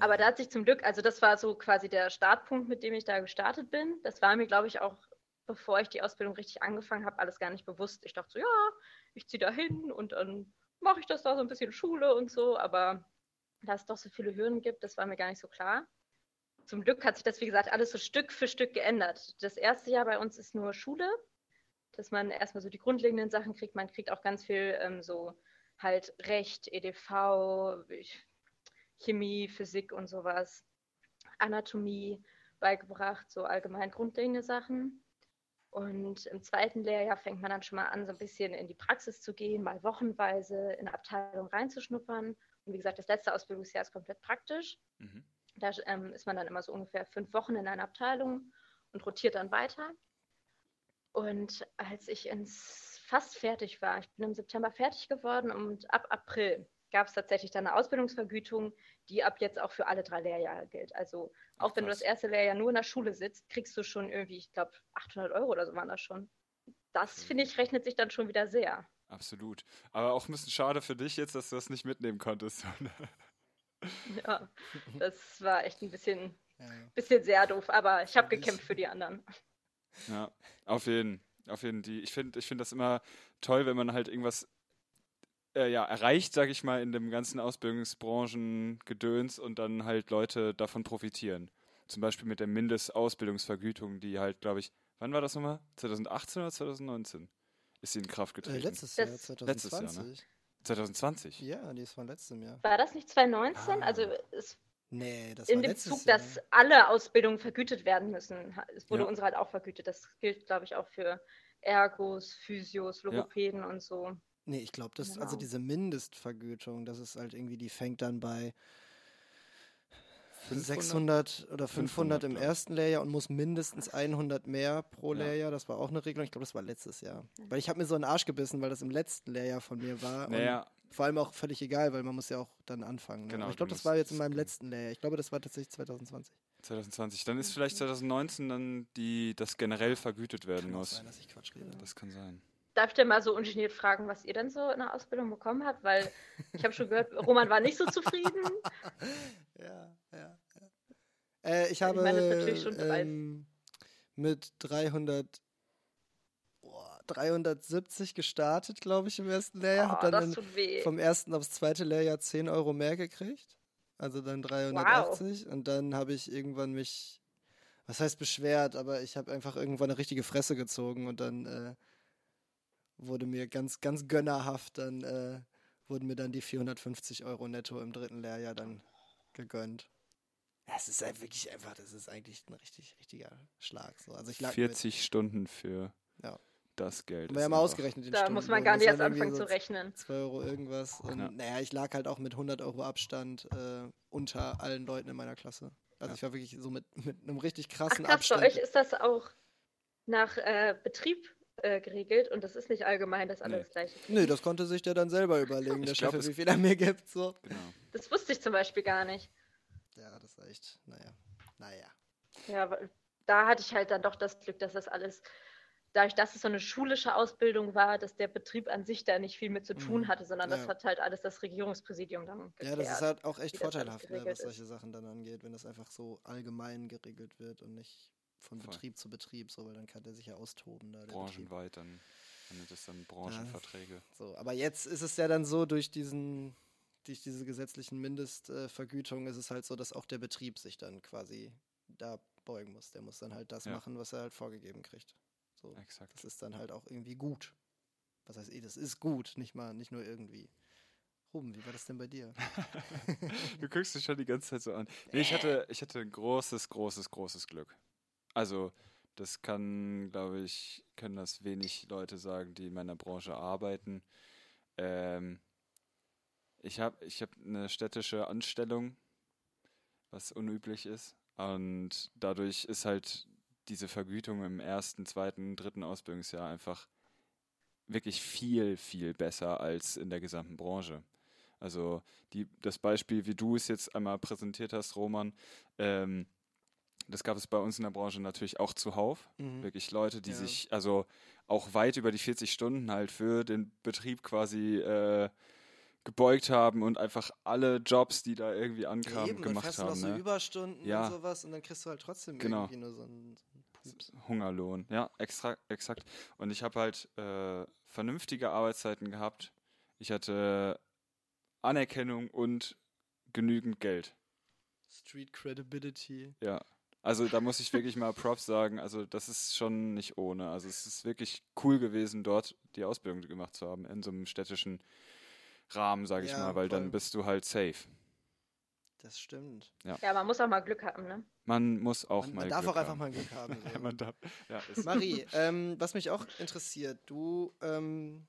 Aber da hat sich zum Glück, also das war so quasi der Startpunkt, mit dem ich da gestartet bin. Das war mir, glaube ich, auch, bevor ich die Ausbildung richtig angefangen habe, alles gar nicht bewusst. Ich dachte so, ja, ich ziehe da hin und dann mache ich das da so ein bisschen Schule und so. Aber da es doch so viele Hürden gibt, das war mir gar nicht so klar. Zum Glück hat sich das, wie gesagt, alles so Stück für Stück geändert. Das erste Jahr bei uns ist nur Schule, dass man erstmal so die grundlegenden Sachen kriegt. Man kriegt auch ganz viel ähm, so halt Recht, EDV, ich, Chemie, Physik und sowas, Anatomie beigebracht, so allgemein grundlegende Sachen. Und im zweiten Lehrjahr fängt man dann schon mal an, so ein bisschen in die Praxis zu gehen, mal wochenweise in eine Abteilung reinzuschnuppern. Und wie gesagt, das letzte Ausbildungsjahr ist komplett praktisch. Mhm. Da ähm, ist man dann immer so ungefähr fünf Wochen in einer Abteilung und rotiert dann weiter. Und als ich ins fast fertig war, ich bin im September fertig geworden und ab April gab es tatsächlich dann eine Ausbildungsvergütung, die ab jetzt auch für alle drei Lehrjahre gilt. Also auch Ach, wenn du das erste Lehrjahr nur in der Schule sitzt, kriegst du schon irgendwie, ich glaube, 800 Euro oder so waren das schon. Das, finde ich, rechnet sich dann schon wieder sehr. Absolut. Aber auch ein bisschen schade für dich jetzt, dass du das nicht mitnehmen konntest. Ja, das war echt ein bisschen, Ja. bisschen sehr doof, aber ich habe gekämpft für die anderen. ja, auf jeden. Auf jeden. Die, ich finde ich find das immer toll, wenn man halt irgendwas äh, ja, erreicht, sag ich mal, in dem ganzen Ausbildungsbranchen-Gedöns und dann halt Leute davon profitieren. Zum Beispiel mit der Mindestausbildungsvergütung, die halt, glaube ich, wann war das nochmal? 2018 oder 2019? Ist sie in Kraft Äh, getreten? letztes Das- Jahr, Letztes Jahr, ne? 2020. 2020? Ja, die ist von letztem Jahr. War das nicht 2019? Ah. Also es Nee, das in war dem letztes Zug, Jahr. dass alle Ausbildungen vergütet werden müssen. Es wurde Ja. unsere halt auch vergütet. Das gilt, glaube ich, auch für Ergos, Physios, Logopäden und so. Nee, ich glaube, das, also Genau. diese Mindestvergütung, das ist halt irgendwie, die fängt dann bei 500? 600 oder 500 im 500, glaub ich. ersten Lehrjahr und muss mindestens 100 mehr pro Ja. Lehrjahr. Das war auch eine Regelung. Ich glaube, das war letztes Jahr. Weil ich habe mir so einen Arsch gebissen, weil das im letzten Lehrjahr von mir war. Naja, Und vor allem auch völlig egal, weil man muss ja auch dann anfangen. Ne? Genau, ich glaube, das war jetzt in meinem letzten Lehrjahr. Ich glaube, das war tatsächlich 2020. 2020. Dann ist vielleicht 2019 dann die, das generell vergütet werden Kann muss. sein, dass ich Quatsch rede. Das kann sein. Darf ich denn mal so ungeniert fragen, was ihr denn so in der Ausbildung bekommen habt? Weil ich habe schon gehört, Roman war nicht so zufrieden. ja, ja, ja. Äh, ich habe ich meine, ähm, mit 300, boah, 370 gestartet, glaube ich, im ersten Lehrjahr. Oh, Hab dann das in, tut weh. vom ersten aufs zweite Lehrjahr 10 Euro mehr gekriegt. Also dann 380. Und dann habe ich irgendwann mich, was heißt beschwert, aber ich habe einfach irgendwann eine richtige Fresse gezogen und dann äh, wurde mir ganz, ganz gönnerhaft, dann äh, wurden mir dann die 450 Euro netto im dritten Lehrjahr dann gegönnt. Es ist halt wirklich einfach, das ist eigentlich ein richtig, richtiger Schlag. So. Also ich lag 40 Stunden für Ja. das Geld. mit, wir haben ausgerechnet den Da muss man gar nicht erst anfangen so zu rechnen. 2 Euro irgendwas. Und Ja. naja, ich lag halt auch mit 100 Euro Abstand äh, unter allen Leuten in meiner Klasse. Also Ja. ich war wirklich so mit, mit einem richtig Ach krassen krass, Abstand. bei euch ist das auch nach äh, Betrieb äh, geregelt und das ist nicht allgemein, dass alle Nee. das gleiche kriegen. Nö, das konnte sich der dann selber überlegen, Ich der glaub, Chef, es- wie viel er mir gibt. So. Genau. Das wusste ich zum Beispiel gar nicht. Ja, das ist echt, naja. Naja. Ja, weil da hatte ich halt dann doch das Glück, dass das alles, dadurch, dass es so eine schulische Ausbildung war, dass der Betrieb an sich da nicht viel mit zu tun Mhm. hatte, sondern das Ja. hat halt alles das Regierungspräsidium dann geklärt. Ja, das ist halt auch echt das vorteilhaft, ne, was ist. solche Sachen dann angeht, wenn das einfach so allgemein geregelt wird und nicht von Voll. Betrieb zu Betrieb, so, weil dann kann der sich ja austoben. Da. Branchenweit dann, dann sind das dann Branchenverträge. So, aber jetzt ist es ja dann so, durch diesen, durch diese gesetzlichen Mindestvergütungen ist es halt so, dass auch der Betrieb sich dann quasi da beugen muss. Der muss dann halt das Ja. machen, was er halt vorgegeben kriegt. So, Exakt. das ist dann halt auch irgendwie gut. Was heißt eh, das ist gut, nicht mal, nicht nur irgendwie. Ruben, wie war das denn bei dir? Du guckst dich schon die ganze Zeit so an. Nee, ich hatte, ich hatte großes, großes, großes Glück. Also, das kann, glaube ich, können das wenig Leute sagen, die in meiner Branche arbeiten. Ähm, ich habe ich hab eine städtische Anstellung, was unüblich ist. Und dadurch ist halt diese Vergütung im ersten, zweiten, dritten Ausbildungsjahr einfach wirklich viel, viel besser als in der gesamten Branche. Also die, das Beispiel, wie du es jetzt einmal präsentiert hast, Roman, ähm, das gab es bei uns in der Branche natürlich auch zuhauf. Mhm. Wirklich Leute, die Ja. sich also auch weit über die 40 Stunden halt für den Betrieb quasi äh, gebeugt haben und einfach alle Jobs, die da irgendwie ankamen, eben, dann gemacht fährst du noch haben. so Ne? Überstunden Ja. und sowas und dann kriegst du halt trotzdem Genau. irgendwie nur so einen, so einen Pups. Hungerlohn, ja, extra, exakt. Und ich habe halt äh, vernünftige Arbeitszeiten gehabt. Ich hatte Anerkennung und genügend Geld. Street Credibility. Ja. Also da muss ich wirklich mal Props sagen. Also das ist schon nicht ohne. Also es ist wirklich cool gewesen, dort die Ausbildung gemacht zu haben, in so einem städtischen Rahmen, sage ich Ja, mal, weil voll. dann bist du halt safe. Das stimmt. Ja, man muss auch mal Glück haben, ne? Man muss auch man mal man darf Glück auch einfach haben. mal Glück haben. So. Ja, man darf, ja, ist Marie, ähm, was mich auch interessiert, du, ähm,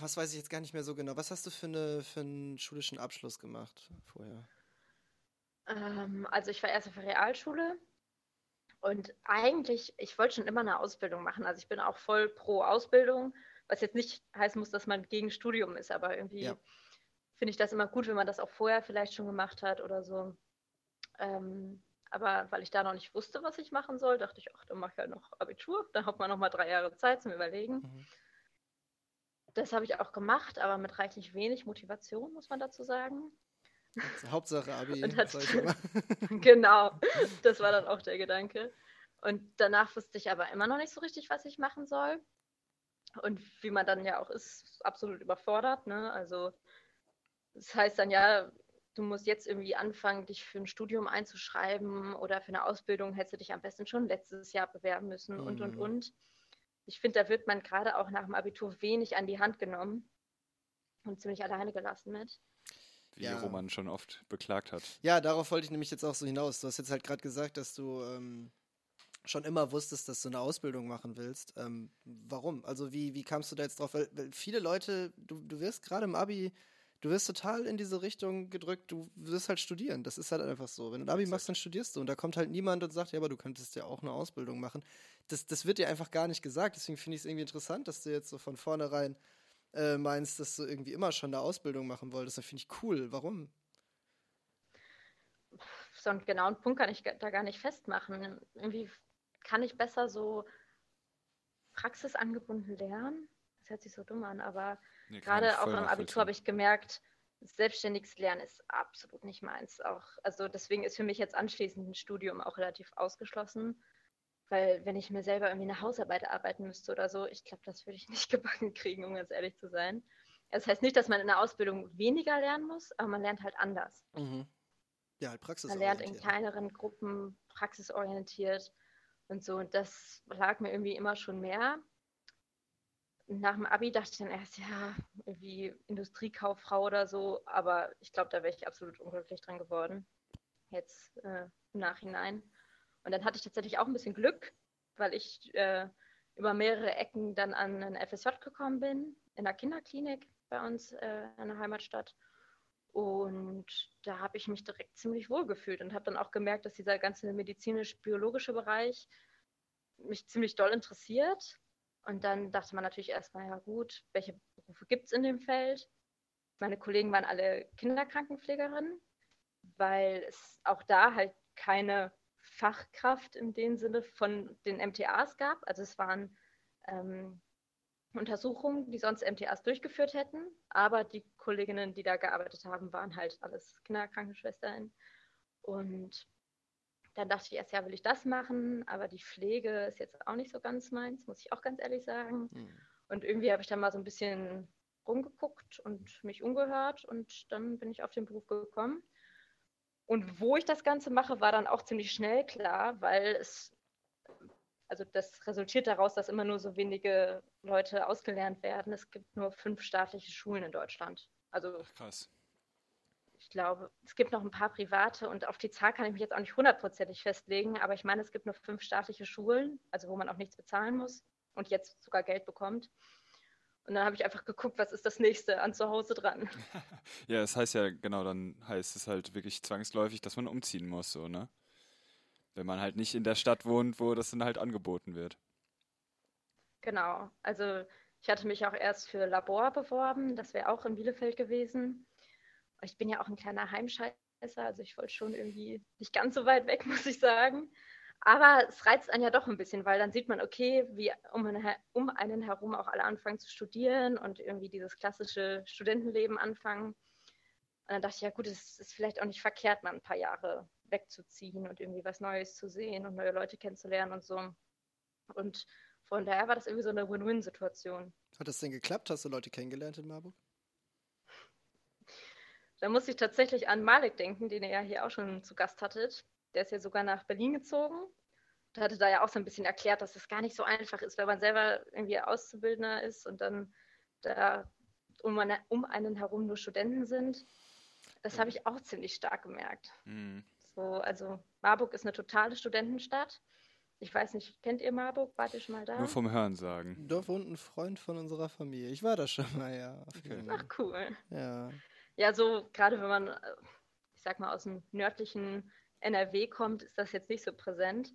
was weiß ich jetzt gar nicht mehr so genau, was hast du für, eine, für einen schulischen Abschluss gemacht vorher? Ähm, also ich war erst auf der Realschule und eigentlich, ich wollte schon immer eine Ausbildung machen. Also ich bin auch voll pro Ausbildung, was jetzt nicht heißen muss, dass man gegen Studium ist, aber irgendwie Ja. finde ich das immer gut, wenn man das auch vorher vielleicht schon gemacht hat oder so. Ähm, aber weil ich da noch nicht wusste, was ich machen soll, dachte ich, ach, dann mache ich halt noch Abitur, dann hat man noch mal drei Jahre Zeit zum Überlegen. Mhm. Das habe ich auch gemacht, aber mit reichlich wenig Motivation, muss man dazu sagen. Hauptsache Abi, Und hat- genau, das war dann auch der Gedanke. Und danach wusste ich aber immer noch nicht so richtig, was ich machen soll. Und wie man dann ja auch ist, absolut überfordert. Ne? Also das heißt dann ja, du musst jetzt irgendwie anfangen, dich für ein Studium einzuschreiben oder für eine Ausbildung hättest du dich am besten schon letztes Jahr bewerben müssen und, und, Mhm. und. Ich finde, da wird man gerade auch nach dem Abitur wenig an die Hand genommen und ziemlich alleine gelassen mit. Wie Ja. Roman schon oft beklagt hat. Ja, darauf wollte ich nämlich jetzt auch so hinaus. Du hast jetzt halt gerade gesagt, dass du ähm, schon immer wusstest, dass du eine Ausbildung machen willst. Ähm, warum? Also wie, wie kamst du da jetzt drauf? Weil, weil viele Leute, du, du wirst gerade im Abi, du wirst total in diese Richtung gedrückt, du wirst halt studieren. Das ist halt einfach so. Wenn du ein Abi Exakt. machst, dann studierst du. Und da kommt halt niemand und sagt, ja, aber du könntest ja auch eine Ausbildung machen. Das, das wird dir einfach gar nicht gesagt. Deswegen finde ich es irgendwie interessant, dass du jetzt so von vornherein äh, meinst, dass du irgendwie immer schon eine Ausbildung machen wolltest. Das finde ich cool. Warum? so einen genauen Punkt kann ich da gar nicht festmachen. Irgendwie kann ich besser so praxisangebunden lernen. Das hört sich so dumm an, aber nee, gerade auch im Abitur habe ich gemerkt, selbstständiges Lernen ist absolut nicht meins. Auch, also deswegen ist für mich jetzt anschließend ein Studium auch relativ ausgeschlossen. Weil wenn ich mir selber irgendwie eine Hausarbeit arbeiten müsste oder so, ich glaube, das würde ich nicht gebacken kriegen, um ganz ehrlich zu sein. Das heißt nicht, dass man in der Ausbildung weniger lernen muss, aber man lernt halt anders. Mhm. Ja, halt praxisorientiert. Man lernt in kleineren Gruppen praxisorientiert und so. Und das lag mir irgendwie immer schon mehr. Nach dem Abi dachte ich dann erst, ja, irgendwie Industriekauffrau oder so, aber ich glaube, da wäre ich absolut unglücklich dran geworden. Jetzt äh, im Nachhinein. Und dann hatte ich tatsächlich auch ein bisschen Glück, weil ich äh, über mehrere Ecken dann an ein FSJ gekommen bin, in der Kinderklinik bei uns äh, in der Heimatstadt. Und da habe ich mich direkt ziemlich wohl gefühlt und habe dann auch gemerkt, dass dieser ganze medizinisch-biologische Bereich mich ziemlich doll interessiert. Und dann dachte man natürlich erstmal, ja gut, welche Berufe gibt es in dem Feld? Meine Kollegen waren alle Kinderkrankenpflegerinnen, weil es auch da halt keine Fachkraft in dem Sinne von den MTAs gab. Also es waren ähm, Untersuchungen, die sonst MTAs durchgeführt hätten, aber die Kolleginnen, die da gearbeitet haben, waren halt alles Kinderkrankenschwestern. Und dann dachte ich erst, ja, will ich das machen, aber die Pflege ist jetzt auch nicht so ganz meins, muss ich auch ganz ehrlich sagen. Mhm. Und irgendwie habe ich dann mal so ein bisschen rumgeguckt und mich umgehört und dann bin ich auf den Beruf gekommen. Und wo ich das Ganze mache, war dann auch ziemlich schnell klar, weil es, also das resultiert daraus, dass immer nur so wenige Leute ausgelernt werden. Es gibt nur fünf staatliche Schulen in Deutschland. Also krass. Ich glaube, es gibt noch ein paar private und auf die Zahl kann ich mich jetzt auch nicht hundertprozentig festlegen, aber ich meine, es gibt nur fünf staatliche Schulen, also wo man auch nichts bezahlen muss und jetzt sogar Geld bekommt. Und dann habe ich einfach geguckt, was ist das nächste an zu Hause dran. ja, es das heißt ja, genau, dann heißt es halt wirklich zwangsläufig, dass man umziehen muss, so, ne? Wenn man halt nicht in der Stadt wohnt, wo das dann halt angeboten wird. Genau, also ich hatte mich auch erst für Labor beworben, das wäre auch in Bielefeld gewesen. Ich bin ja auch ein kleiner Heimscheißer, also ich wollte schon irgendwie nicht ganz so weit weg, muss ich sagen. Aber es reizt einen ja doch ein bisschen, weil dann sieht man, okay, wie um, um einen herum auch alle anfangen zu studieren und irgendwie dieses klassische Studentenleben anfangen. Und dann dachte ich, ja gut, es ist vielleicht auch nicht verkehrt, mal ein paar Jahre wegzuziehen und irgendwie was Neues zu sehen und neue Leute kennenzulernen und so. Und von daher war das irgendwie so eine Win-Win-Situation. Hat das denn geklappt? Hast du Leute kennengelernt in Marburg? Da muss ich tatsächlich an Malik denken, den ihr ja hier auch schon zu Gast hattet. Der ist ja sogar nach Berlin gezogen. Der hatte da ja auch so ein bisschen erklärt, dass es gar nicht so einfach ist, weil man selber irgendwie Auszubildender ist und dann da um, eine, um einen herum nur Studenten sind. Das habe ich auch ziemlich stark gemerkt. Mhm. So, also Marburg ist eine totale Studentenstadt. Ich weiß nicht, kennt ihr Marburg? Wart ihr schon mal da? Nur vom Hören sagen. Da wohnt ein Freund von unserer Familie. Ich war da schon mal, ja. Okay. Ach, cool. Ja. Ja, so gerade wenn man, ich sag mal, aus dem nördlichen NRW kommt, ist das jetzt nicht so präsent.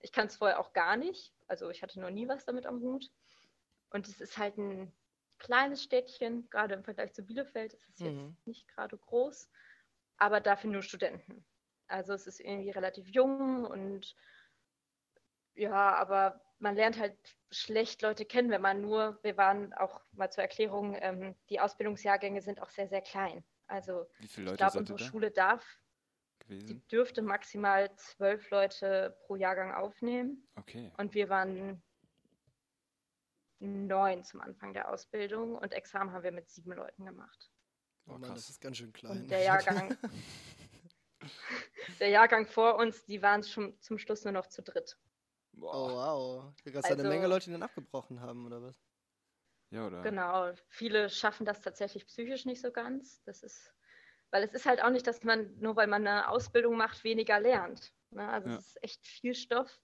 Ich kann es vorher auch gar nicht. Also ich hatte noch nie was damit am Hut. Und es ist halt ein kleines Städtchen, gerade im Vergleich zu Bielefeld ist es mhm. jetzt nicht gerade groß, aber dafür nur Studenten. Also es ist irgendwie relativ jung und ja, aber man lernt halt schlecht Leute kennen, wenn man nur, wir waren auch mal zur Erklärung, ähm, die Ausbildungsjahrgänge sind auch sehr, sehr klein. Also ich glaube, unsere da? Schule darf, die dürfte maximal zwölf Leute pro Jahrgang aufnehmen. Okay. Und wir waren neun zum Anfang der Ausbildung und Examen haben wir mit sieben Leuten gemacht. Oh Mann, das ist ganz schön klein. Und der Jahrgang, der Jahrgang vor uns, die waren schon zum Schluss nur noch zu dritt. Boah. Oh wow. Da gab es also, eine Menge Leute, die dann abgebrochen haben, oder was? Ja, oder? Genau. Viele schaffen das tatsächlich psychisch nicht so ganz. Das ist, weil es ist halt auch nicht, dass man, nur weil man eine Ausbildung macht, weniger lernt. Ne? Also ja. es ist echt viel Stoff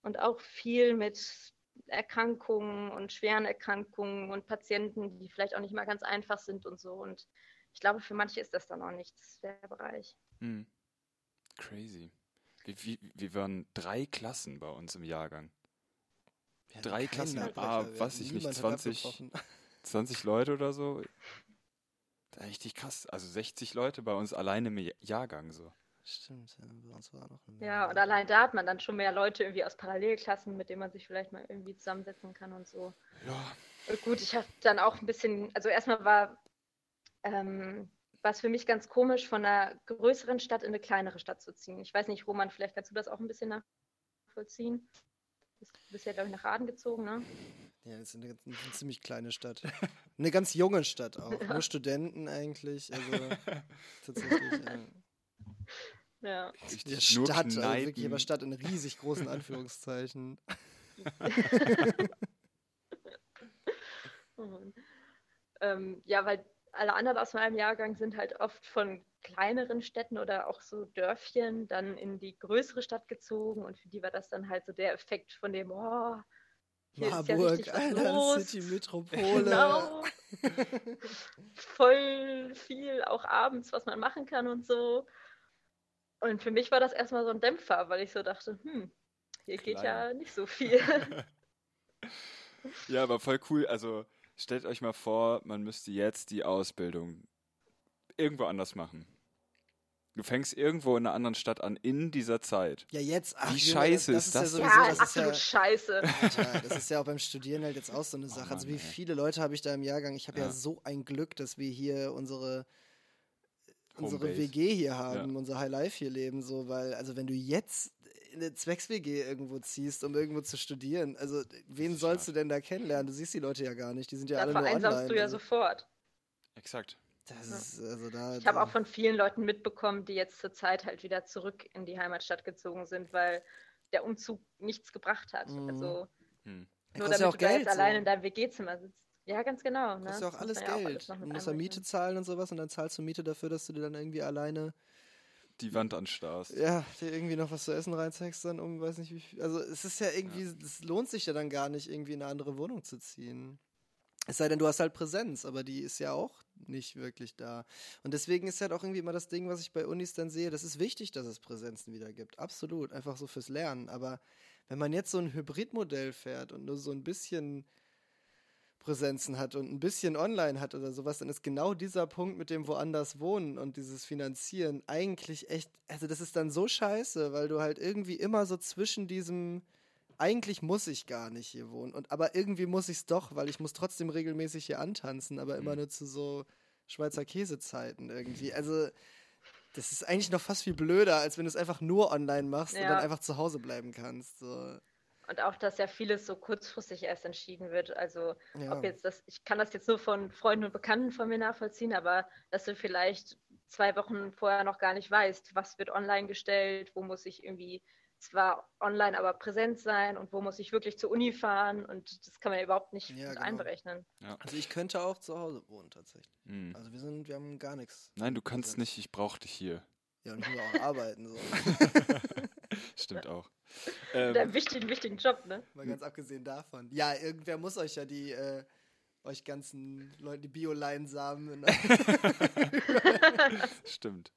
und auch viel mit Erkrankungen und schweren Erkrankungen und Patienten, die vielleicht auch nicht mal ganz einfach sind und so. Und ich glaube, für manche ist das dann auch nichts, der Bereich. Hm. Crazy. Wir, wir, waren drei Klassen bei uns im Jahrgang. Drei Klassen, ah, weiß ich nicht, 20, 20 Leute oder so. Richtig krass. Also 60 Leute bei uns alleine im Jahrgang so. Stimmt, ja, bei uns war noch eine Ja, und allein da hat man dann schon mehr Leute irgendwie aus Parallelklassen, mit denen man sich vielleicht mal irgendwie zusammensetzen kann und so. Ja, Und gut, ich habe dann auch ein bisschen, also erstmal war ähm, war es für mich ganz komisch, von einer größeren Stadt in eine kleinere Stadt zu ziehen. Ich weiß nicht, Roman, vielleicht kannst du das auch ein bisschen nachvollziehen. Du bist ja, glaube ich, nach Raden gezogen, ne? Ja, das ist eine, ganz- eine ziemlich kleine Stadt. Eine ganz junge Stadt auch. Nur Studenten eigentlich. Also tatsächlich. Ja. Ja. Die Stadt, also wirklich aber Stadt in riesig großen Anführungszeichen. Mhm. Ähm, ja, weil alle anderen aus meinem Jahrgang sind halt oft von kleineren Städten oder auch so Dörfchen dann in die größere Stadt gezogen und für die war das dann halt so der Effekt von dem, oh, hier ist ja Marburg, richtig was Alter, los. City Metropole. Genau. Voll viel, auch abends, was man machen kann und so. Und für mich war das erstmal so ein Dämpfer, weil ich so dachte, hm, hier geht ja nicht so viel. Ja, aber voll cool. Also stellt euch mal vor, man müsste jetzt die Ausbildung irgendwo anders machen. Du fängst irgendwo in einer anderen Stadt an in dieser Zeit. Ja, jetzt. Ach, Wie scheiße das, ist das das ja sowieso, ja, das ist absolut ja, scheiße. Alter, das ist ja auch beim Studieren halt jetzt auch so eine Sache. also Mann, wie ey. viele Leute habe ich da im Jahrgang? Ich habe ja. Ja. so ein Glück, dass wir hier unsere unsere Homebase. WG hier haben, unser High Life hier leben, so, weil, also wenn du jetzt in eine Zwecks-WG irgendwo ziehst, um irgendwo zu studieren, also wen sollst du denn da kennenlernen? Du siehst die Leute ja gar nicht, die sind ja Da alle nur vereinsamst online. du ja also, sofort. Exakt. Das ist, also da, Ich habe auch von vielen Leuten mitbekommen, die jetzt zur Zeit halt wieder zurück in die Heimatstadt gezogen sind, weil der Umzug nichts gebracht hat. Mhm. Also Hm. Ja, nur damit ja auch du da Geld, jetzt allein so. in deinem WG-Zimmer sitzt. Ja, ganz genau. Ne? Das ist ja auch Das alles ja Geld. noch du mit musst ja Miete zahlen und sowas und dann zahlst du Miete dafür, dass du dir dann irgendwie alleine, Die Wand anstarrst. ja, dir irgendwie noch was zu essen reinzeigst, dann um, weiß nicht wie viel. Also es ist ja irgendwie, es lohnt sich ja dann gar nicht, irgendwie in eine andere Wohnung zu ziehen. Es sei denn, du hast halt Präsenz, aber die ist ja auch nicht wirklich da. Und deswegen ist halt auch irgendwie immer das Ding, was ich bei Unis dann sehe, das ist wichtig, dass es Präsenzen wieder gibt. Absolut, einfach so fürs Lernen. Aber wenn man jetzt so ein Hybridmodell fährt und nur so ein bisschen Präsenzen hat und ein bisschen online hat oder sowas, dann ist genau dieser Punkt mit dem woanders wohnen und dieses Finanzieren eigentlich echt, also das ist dann so scheiße, weil du halt irgendwie immer so zwischen diesem, eigentlich muss ich gar nicht hier wohnen, und aber irgendwie muss ich es doch, weil ich muss trotzdem regelmäßig hier antanzen, aber immer Mhm. nur zu so Schweizer Käsezeiten irgendwie. Also das ist eigentlich noch fast viel blöder, als wenn du es einfach nur online machst und Ja. dann einfach zu Hause bleiben kannst. So. Und auch, dass ja vieles so kurzfristig erst entschieden wird. Also Ja. ob jetzt das, ich kann das jetzt nur von Freunden und Bekannten von mir nachvollziehen, aber dass du vielleicht zwei Wochen vorher noch gar nicht weißt, was wird online gestellt, wo muss ich irgendwie zwar online, aber präsent sein und wo muss ich wirklich zur Uni fahren und das kann man ja überhaupt nicht Ja, mit genau. einberechnen. Also ich könnte auch zu Hause wohnen tatsächlich. Hm. Also wir sind, wir haben gar nichts. Nein, du kannst nicht, ich brauch dich hier. Ja, und ich muss auch arbeiten. So. Stimmt auch. Mit Ähm, einem wichtigen, wichtigen Job, ne? Mal ganz abgesehen davon. Ja, irgendwer muss euch ja die, äh, euch ganzen Leute, die Bio-Leinsamen. stimmt.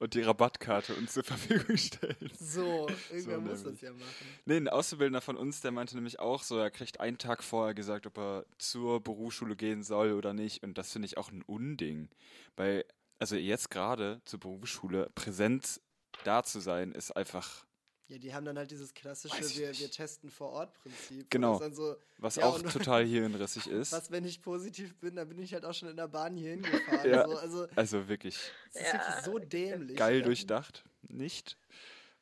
Und die Rabattkarte uns zur Verfügung stellen. so, irgendwer muss nämlich. das ja machen. Nee, ein Auszubildender von uns, der meinte nämlich auch so, er kriegt einen Tag vorher gesagt, ob er zur Berufsschule gehen soll oder nicht. Und das finde ich auch ein Unding. Weil, also jetzt gerade zur Berufsschule präsent da zu sein, ist einfach, Ja, die haben dann halt dieses klassische, wir, wir testen vor Ort Prinzip. Genau. Das so, was Ja, auch total hirnrissig ist. was, wenn ich positiv bin, dann bin ich halt auch schon in der Bahn hier hingefahren. Ja. so, also, es Also wirklich ist Ja, wirklich so dämlich. geil ja. durchdacht. Nicht?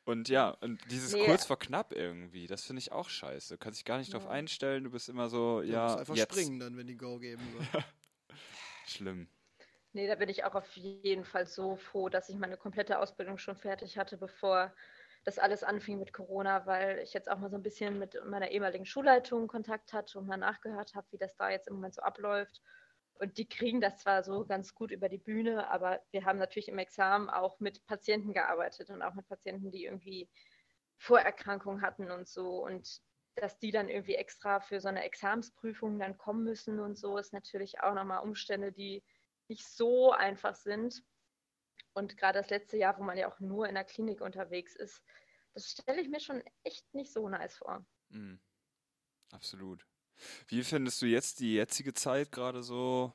Und ja, und dieses Nee. kurz vor knapp irgendwie, das finde ich auch scheiße. Du kannst dich gar nicht drauf Ja. einstellen, du bist immer so, Du ja, musst einfach jetzt. springen dann, wenn die Go geben. So. Schlimm. Nee, da bin ich auch auf jeden Fall so froh, dass ich meine komplette Ausbildung schon fertig hatte, bevor das alles anfing mit Corona, weil ich jetzt auch mal so ein bisschen mit meiner ehemaligen Schulleitung Kontakt hatte und mal nachgehört habe, wie das da jetzt im Moment so abläuft. Und die kriegen das zwar so ganz gut über die Bühne, aber wir haben natürlich im Examen auch mit Patienten gearbeitet und auch mit Patienten, die irgendwie Vorerkrankungen hatten und so. Und dass die dann irgendwie extra für so eine Examensprüfung dann kommen müssen und so, ist natürlich auch nochmal Umstände, die nicht so einfach sind. Und gerade das letzte Jahr, wo man ja auch nur in der Klinik unterwegs ist, das stelle ich mir schon echt nicht so nice vor. Mhm. Absolut. Wie findest du jetzt die jetzige Zeit gerade so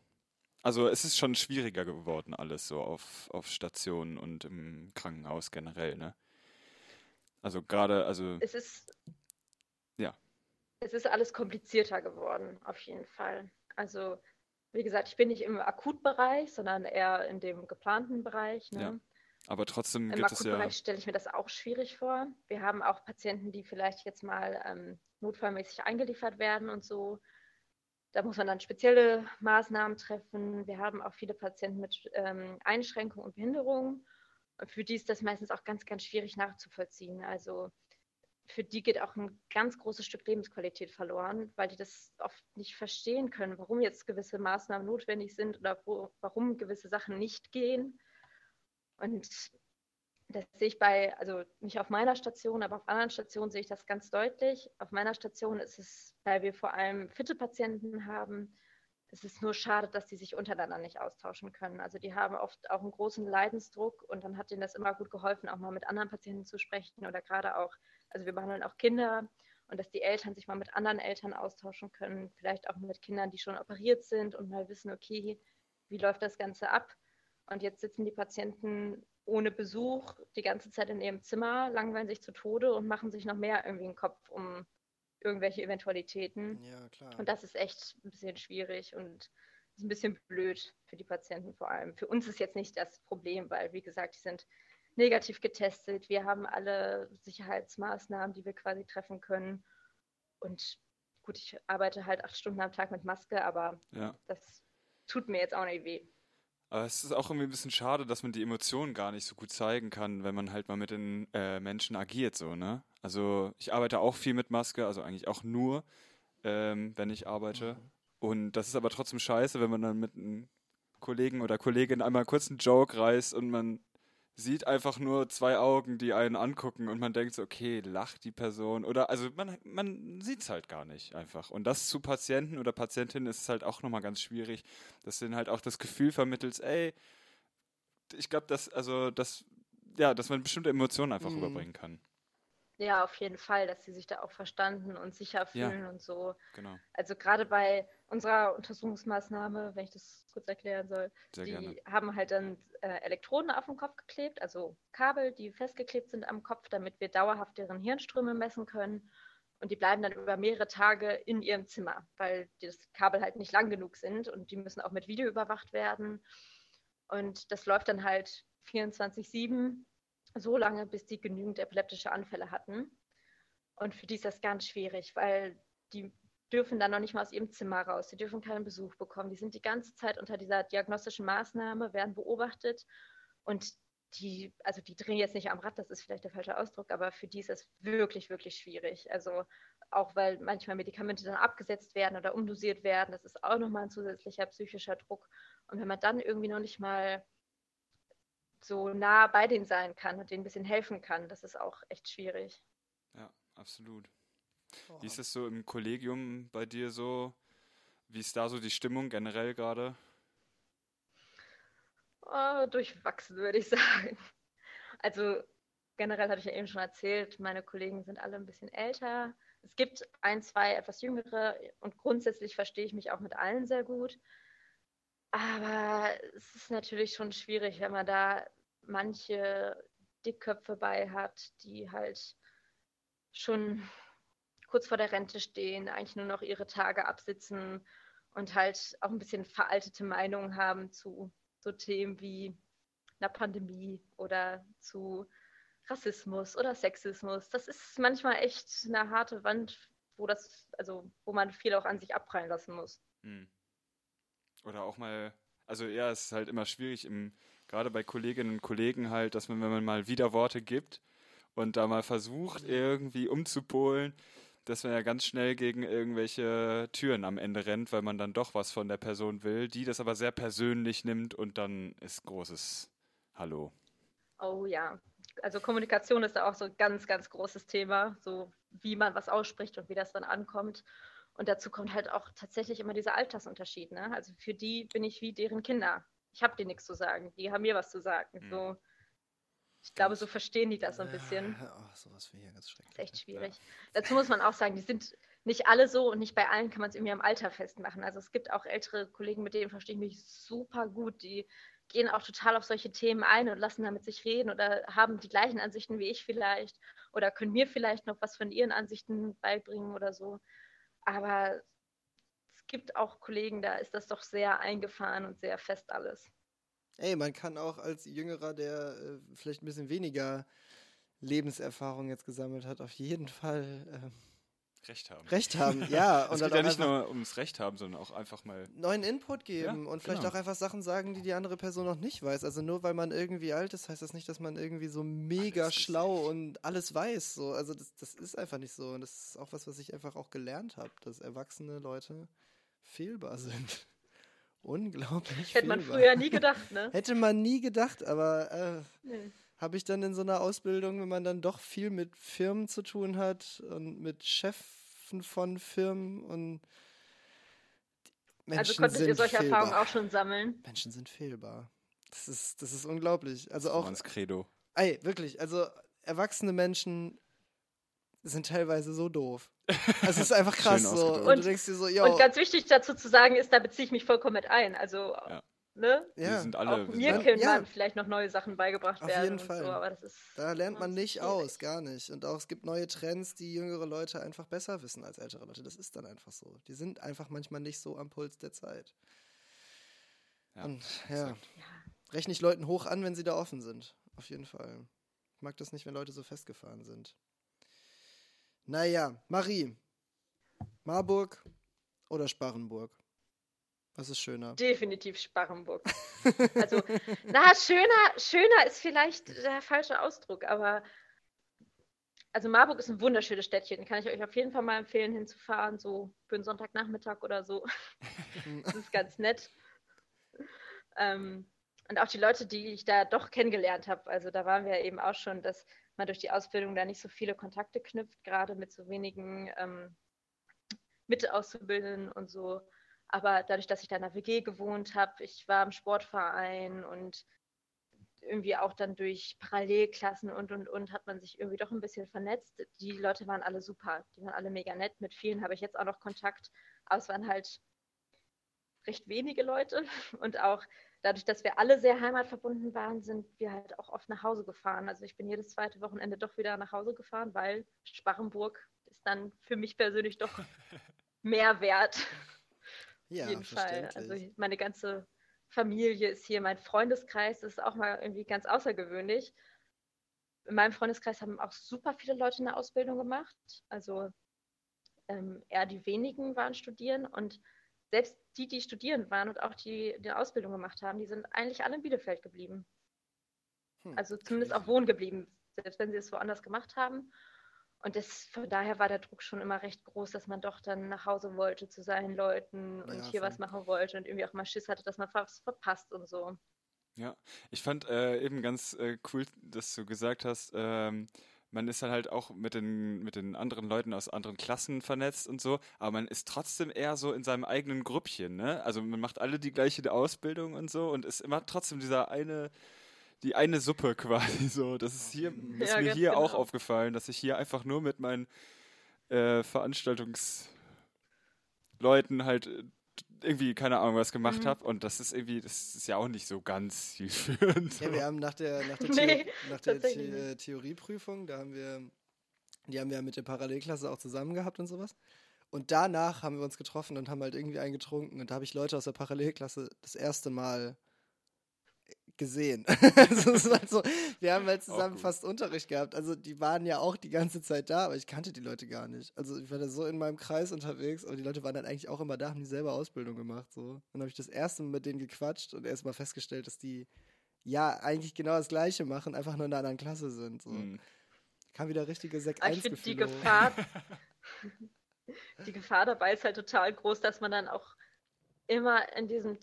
Also es ist schon schwieriger geworden, alles so auf, auf Stationen und im Krankenhaus generell, ne? Also gerade, also. Es ist. Ja. Es ist alles komplizierter geworden, auf jeden Fall. Also, wie gesagt, ich bin nicht im Akutbereich, sondern eher in dem geplanten Bereich. Ne? Ja. Aber trotzdem Im gibt es ja. Akutbereich stelle ich mir das auch schwierig vor. Wir haben auch Patienten, die vielleicht jetzt mal ähm, notfallmäßig eingeliefert werden und so. Da muss man dann spezielle Maßnahmen treffen. Wir haben auch viele Patienten mit ähm, Einschränkungen und Behinderungen. Für die ist das meistens auch ganz, ganz schwierig nachzuvollziehen. Also für die geht auch ein ganz großes Stück Lebensqualität verloren, weil die das oft nicht verstehen können, warum jetzt gewisse Maßnahmen notwendig sind oder wo, warum gewisse Sachen nicht gehen. Und das sehe ich bei, also nicht auf meiner Station, aber auf anderen Stationen sehe ich das ganz deutlich. Auf meiner Station ist es, weil wir vor allem fitte Patienten haben, es ist nur schade, dass die sich untereinander nicht austauschen können. Also die haben oft auch einen großen Leidensdruck und dann hat ihnen das immer gut geholfen, auch mal mit anderen Patienten zu sprechen oder gerade auch, also wir behandeln auch Kinder und dass die Eltern sich mal mit anderen Eltern austauschen können, vielleicht auch mit Kindern, die schon operiert sind und mal wissen, okay, wie läuft das Ganze ab? Und jetzt sitzen die Patienten ohne Besuch die ganze Zeit in ihrem Zimmer, langweilen sich zu Tode und machen sich noch mehr irgendwie einen Kopf um irgendwelche Eventualitäten. Ja, klar. Und das ist echt ein bisschen schwierig und ist ein bisschen blöd für die Patienten vor allem. Für uns ist jetzt nicht das Problem, weil, wie gesagt, die sind negativ getestet. Wir haben alle Sicherheitsmaßnahmen, die wir quasi treffen können. Und gut, ich arbeite halt acht Stunden am Tag mit Maske, aber Ja. das tut mir jetzt auch nicht weh. Aber es ist auch irgendwie ein bisschen schade, dass man die Emotionen gar nicht so gut zeigen kann, wenn man halt mal mit den äh, Menschen agiert, so, ne? Also ich arbeite auch viel mit Maske, also eigentlich auch nur, ähm, wenn ich arbeite. Und das ist aber trotzdem scheiße, wenn man dann mit einem Kollegen oder Kollegin einmal kurz einen Joke reißt und man sieht einfach nur zwei Augen, die einen angucken und man denkt so, okay, lacht die Person oder also man, man sieht es halt gar nicht einfach. Und das zu Patienten oder Patientinnen ist halt auch nochmal ganz schwierig, dass denen halt auch das Gefühl vermittelt, ey, ich glaube, dass, also das, ja, dass man bestimmte Emotionen einfach Mhm. rüberbringen kann. Ja, auf jeden Fall, dass sie sich da auch verstanden und sicher Ja. fühlen und so. Genau, Also gerade bei unserer Untersuchungsmaßnahme, wenn ich das kurz erklären soll, sehr die gerne. haben halt dann äh, Elektroden auf den Kopf geklebt, also Kabel, die festgeklebt sind am Kopf, damit wir dauerhaft deren Hirnströme messen können. Und die bleiben dann über mehrere Tage in ihrem Zimmer, weil die das Kabel halt nicht lang genug sind und die müssen auch mit Video überwacht werden. Und das läuft dann halt 24-7, so lange, bis die genügend epileptische Anfälle hatten. Und für die ist das ganz schwierig, weil die dürfen dann noch nicht mal aus ihrem Zimmer raus, die dürfen keinen Besuch bekommen, die sind die ganze Zeit unter dieser diagnostischen Maßnahme, werden beobachtet und die, also die drehen jetzt nicht am Rad, das ist vielleicht der falsche Ausdruck, aber für die ist das wirklich, wirklich schwierig. Also auch weil manchmal Medikamente dann abgesetzt werden oder umdosiert werden, das ist auch nochmal ein zusätzlicher psychischer Druck. Und wenn man dann irgendwie noch nicht mal so nah bei denen sein kann und denen ein bisschen helfen kann, das ist auch echt schwierig. Ja, absolut. Oh. Wie ist es so im Kollegium bei dir so? Wie ist da so die Stimmung generell gerade? Oh, durchwachsen, würde ich sagen. Also generell hatte ich ja eben schon erzählt, meine Kollegen sind alle ein bisschen älter. Es gibt ein, zwei etwas jüngere und grundsätzlich verstehe ich mich auch mit allen sehr gut. Aber es ist natürlich schon schwierig, wenn man da manche Dickköpfe bei hat, die halt schon kurz vor der Rente stehen, eigentlich nur noch ihre Tage absitzen und halt auch ein bisschen veraltete Meinungen haben zu so Themen wie einer Pandemie oder zu Rassismus oder Sexismus. Das ist manchmal echt eine harte Wand, wo das, also wo man viel auch an sich abprallen lassen muss. Hm. Oder auch mal, also ja, es ist halt immer schwierig, im, gerade bei Kolleginnen und Kollegen halt, dass man, wenn man mal Widerworte gibt und da mal versucht, irgendwie umzupolen, dass man ja ganz schnell gegen irgendwelche Türen am Ende rennt, weil man dann doch was von der Person will, die das aber sehr persönlich nimmt und dann ist großes Hallo. Oh ja. Also Kommunikation ist da auch so ein ganz, ganz großes Thema, so wie man was ausspricht und wie das dann ankommt. Und dazu kommt halt auch tatsächlich immer dieser Altersunterschied. Ne? Also für die bin ich wie deren Kinder. Ich habe dir nichts zu sagen, die haben mir was zu sagen. Mhm. So, ich glaube, so verstehen die das so ein bisschen. Ja, oh, sowas wäre ja ganz schrecklich. ist echt schwierig. Dazu muss man auch sagen, die sind nicht alle so und nicht bei allen kann man es irgendwie am Alter festmachen. Also es gibt auch ältere Kollegen, mit denen verstehe ich mich super gut, die gehen auch total auf solche Themen ein und lassen damit sich reden oder haben die gleichen Ansichten wie ich vielleicht oder können mir vielleicht noch was von ihren Ansichten beibringen oder so. Aber es gibt auch Kollegen, da ist das doch sehr eingefahren und sehr fest alles. Ey, man kann auch als Jüngerer, der äh, vielleicht ein bisschen weniger Lebenserfahrung jetzt gesammelt hat, auf jeden Fall äh, Recht haben. Recht haben, ja. und es geht ja nicht nur ums Recht haben, sondern auch einfach mal neuen Input geben Ja, und vielleicht genau. auch einfach Sachen sagen, die die andere Person noch nicht weiß. Also nur weil man irgendwie alt ist, heißt das nicht, dass man irgendwie so mega Alles schlau und alles weiß. So, also das, das ist einfach nicht so. Und das ist auch was, was ich einfach auch gelernt habe, dass erwachsene Leute fehlbar sind. Unglaublich Hätte man fehlbar. früher nie gedacht, ne? Hätte man nie gedacht, aber äh, Nee. Habe ich dann in so einer Ausbildung, wenn man dann doch viel mit Firmen zu tun hat und mit Chefen von Firmen und Also Menschen konntet ihr solche fehlbar. Erfahrungen auch schon sammeln? Menschen sind fehlbar. Das ist, das ist unglaublich. Also so auch, ans Credo. ey, wirklich, also erwachsene Menschen sind teilweise so doof. Es ist einfach krass so. Und, Und- du denkst dir so, yo, Und ganz wichtig dazu zu sagen ist, da beziehe ich mich vollkommen mit ein. Also, Ja. Ne? Wir ja, sind alle. Auch wir mir können Ja. dann vielleicht noch neue Sachen beigebracht Auf werden. jeden und Fall. So, aber das ist, da lernt man nicht schwierig. aus, gar nicht. Und auch es gibt neue Trends, die jüngere Leute einfach besser wissen als ältere Leute. Das ist dann einfach so. Die sind einfach manchmal nicht so am Puls der Zeit. Ja, Und ja, ja. rechne ich Leuten hoch an, wenn sie da offen sind. Auf jeden Fall. Ich mag das nicht, wenn Leute so festgefahren sind. Naja, Marie. Marburg oder Sparrenburg? Was ist schöner? definitiv Sparrenburg. Also, na, schöner, schöner ist vielleicht der falsche Ausdruck, aber also Marburg ist ein wunderschönes Städtchen. Kann ich euch auf jeden Fall mal empfehlen, hinzufahren, so für einen Sonntagnachmittag oder so. Das ist ganz nett. Ähm, und auch die Leute, die ich da doch kennengelernt habe, also da waren wir eben auch schon, dass man durch die Ausbildung da nicht so viele Kontakte knüpft, gerade mit so wenigen ähm, Mitteauszubildenden und so. Aber dadurch, dass ich da in der WG gewohnt habe, ich war im Sportverein und irgendwie auch dann durch Parallelklassen und und und hat man sich irgendwie doch ein bisschen vernetzt. Die Leute waren alle super, die waren alle mega nett. Mit vielen habe ich jetzt auch noch Kontakt, aber es waren halt recht wenige Leute und auch dadurch, dass wir alle sehr heimatverbunden waren, sind wir halt auch oft nach Hause gefahren. Also ich bin jedes zweite Wochenende doch wieder nach Hause gefahren, weil Sparrenburg ist dann für mich persönlich doch mehr wert. Ja, Auf jeden Fall. Also meine ganze Familie ist hier, mein Freundeskreis ist auch mal irgendwie ganz außergewöhnlich. In meinem Freundeskreis haben auch super viele Leute eine Ausbildung gemacht. Also ähm, eher die wenigen waren studieren und selbst die, die studieren waren und auch die, die eine Ausbildung gemacht haben, die sind eigentlich alle in Bielefeld geblieben. Hm, Also zumindest auch wohnen geblieben, selbst wenn sie es woanders gemacht haben. Und das, von daher war der Druck schon immer recht groß, dass man doch dann nach Hause wollte zu seinen Leuten und Ja, hier voll. was machen wollte und irgendwie auch mal Schiss hatte, dass man was verpasst und so. Ja, ich fand äh, eben ganz äh, cool, dass du gesagt hast, ähm, man ist dann halt auch mit den, mit den anderen Leuten aus anderen Klassen vernetzt und so, aber man ist trotzdem eher so in seinem eigenen Grüppchen, ne? Also man macht alle die gleiche Ausbildung und so und ist immer trotzdem dieser eine, die eine Suppe quasi so. Das ist hier, ist Ja, mir hier auch genau. aufgefallen, dass ich hier einfach nur mit meinen äh, Veranstaltungsleuten halt äh, irgendwie, keine Ahnung, was gemacht Mhm. habe. Und das ist irgendwie, das ist ja auch nicht so ganz zielführend. Ja, wir haben nach der, nach der, Nee, nach der The Theorieprüfung, da haben wir, die haben wir mit der Parallelklasse auch zusammen gehabt und sowas. Und danach haben wir uns getroffen und haben halt irgendwie einen getrunken. Und da habe ich Leute aus der Parallelklasse das erste Mal gesehen. also halt so, wir haben halt zusammen fast Unterricht gehabt. Also die waren ja auch die ganze Zeit da, aber ich kannte die Leute gar nicht. Also ich war da so in meinem Kreis unterwegs und die Leute waren dann eigentlich auch immer da, haben dieselbe Ausbildung gemacht. So. Dann habe ich das erste Mal mit denen gequatscht und erst mal festgestellt, dass die ja eigentlich genau das gleiche machen, einfach nur in einer anderen Klasse sind. So. Mhm. Kam wieder richtige Sek Aber ich 1 finde die. Gefahr, die Gefahr dabei ist halt total groß, dass man dann auch immer in diesem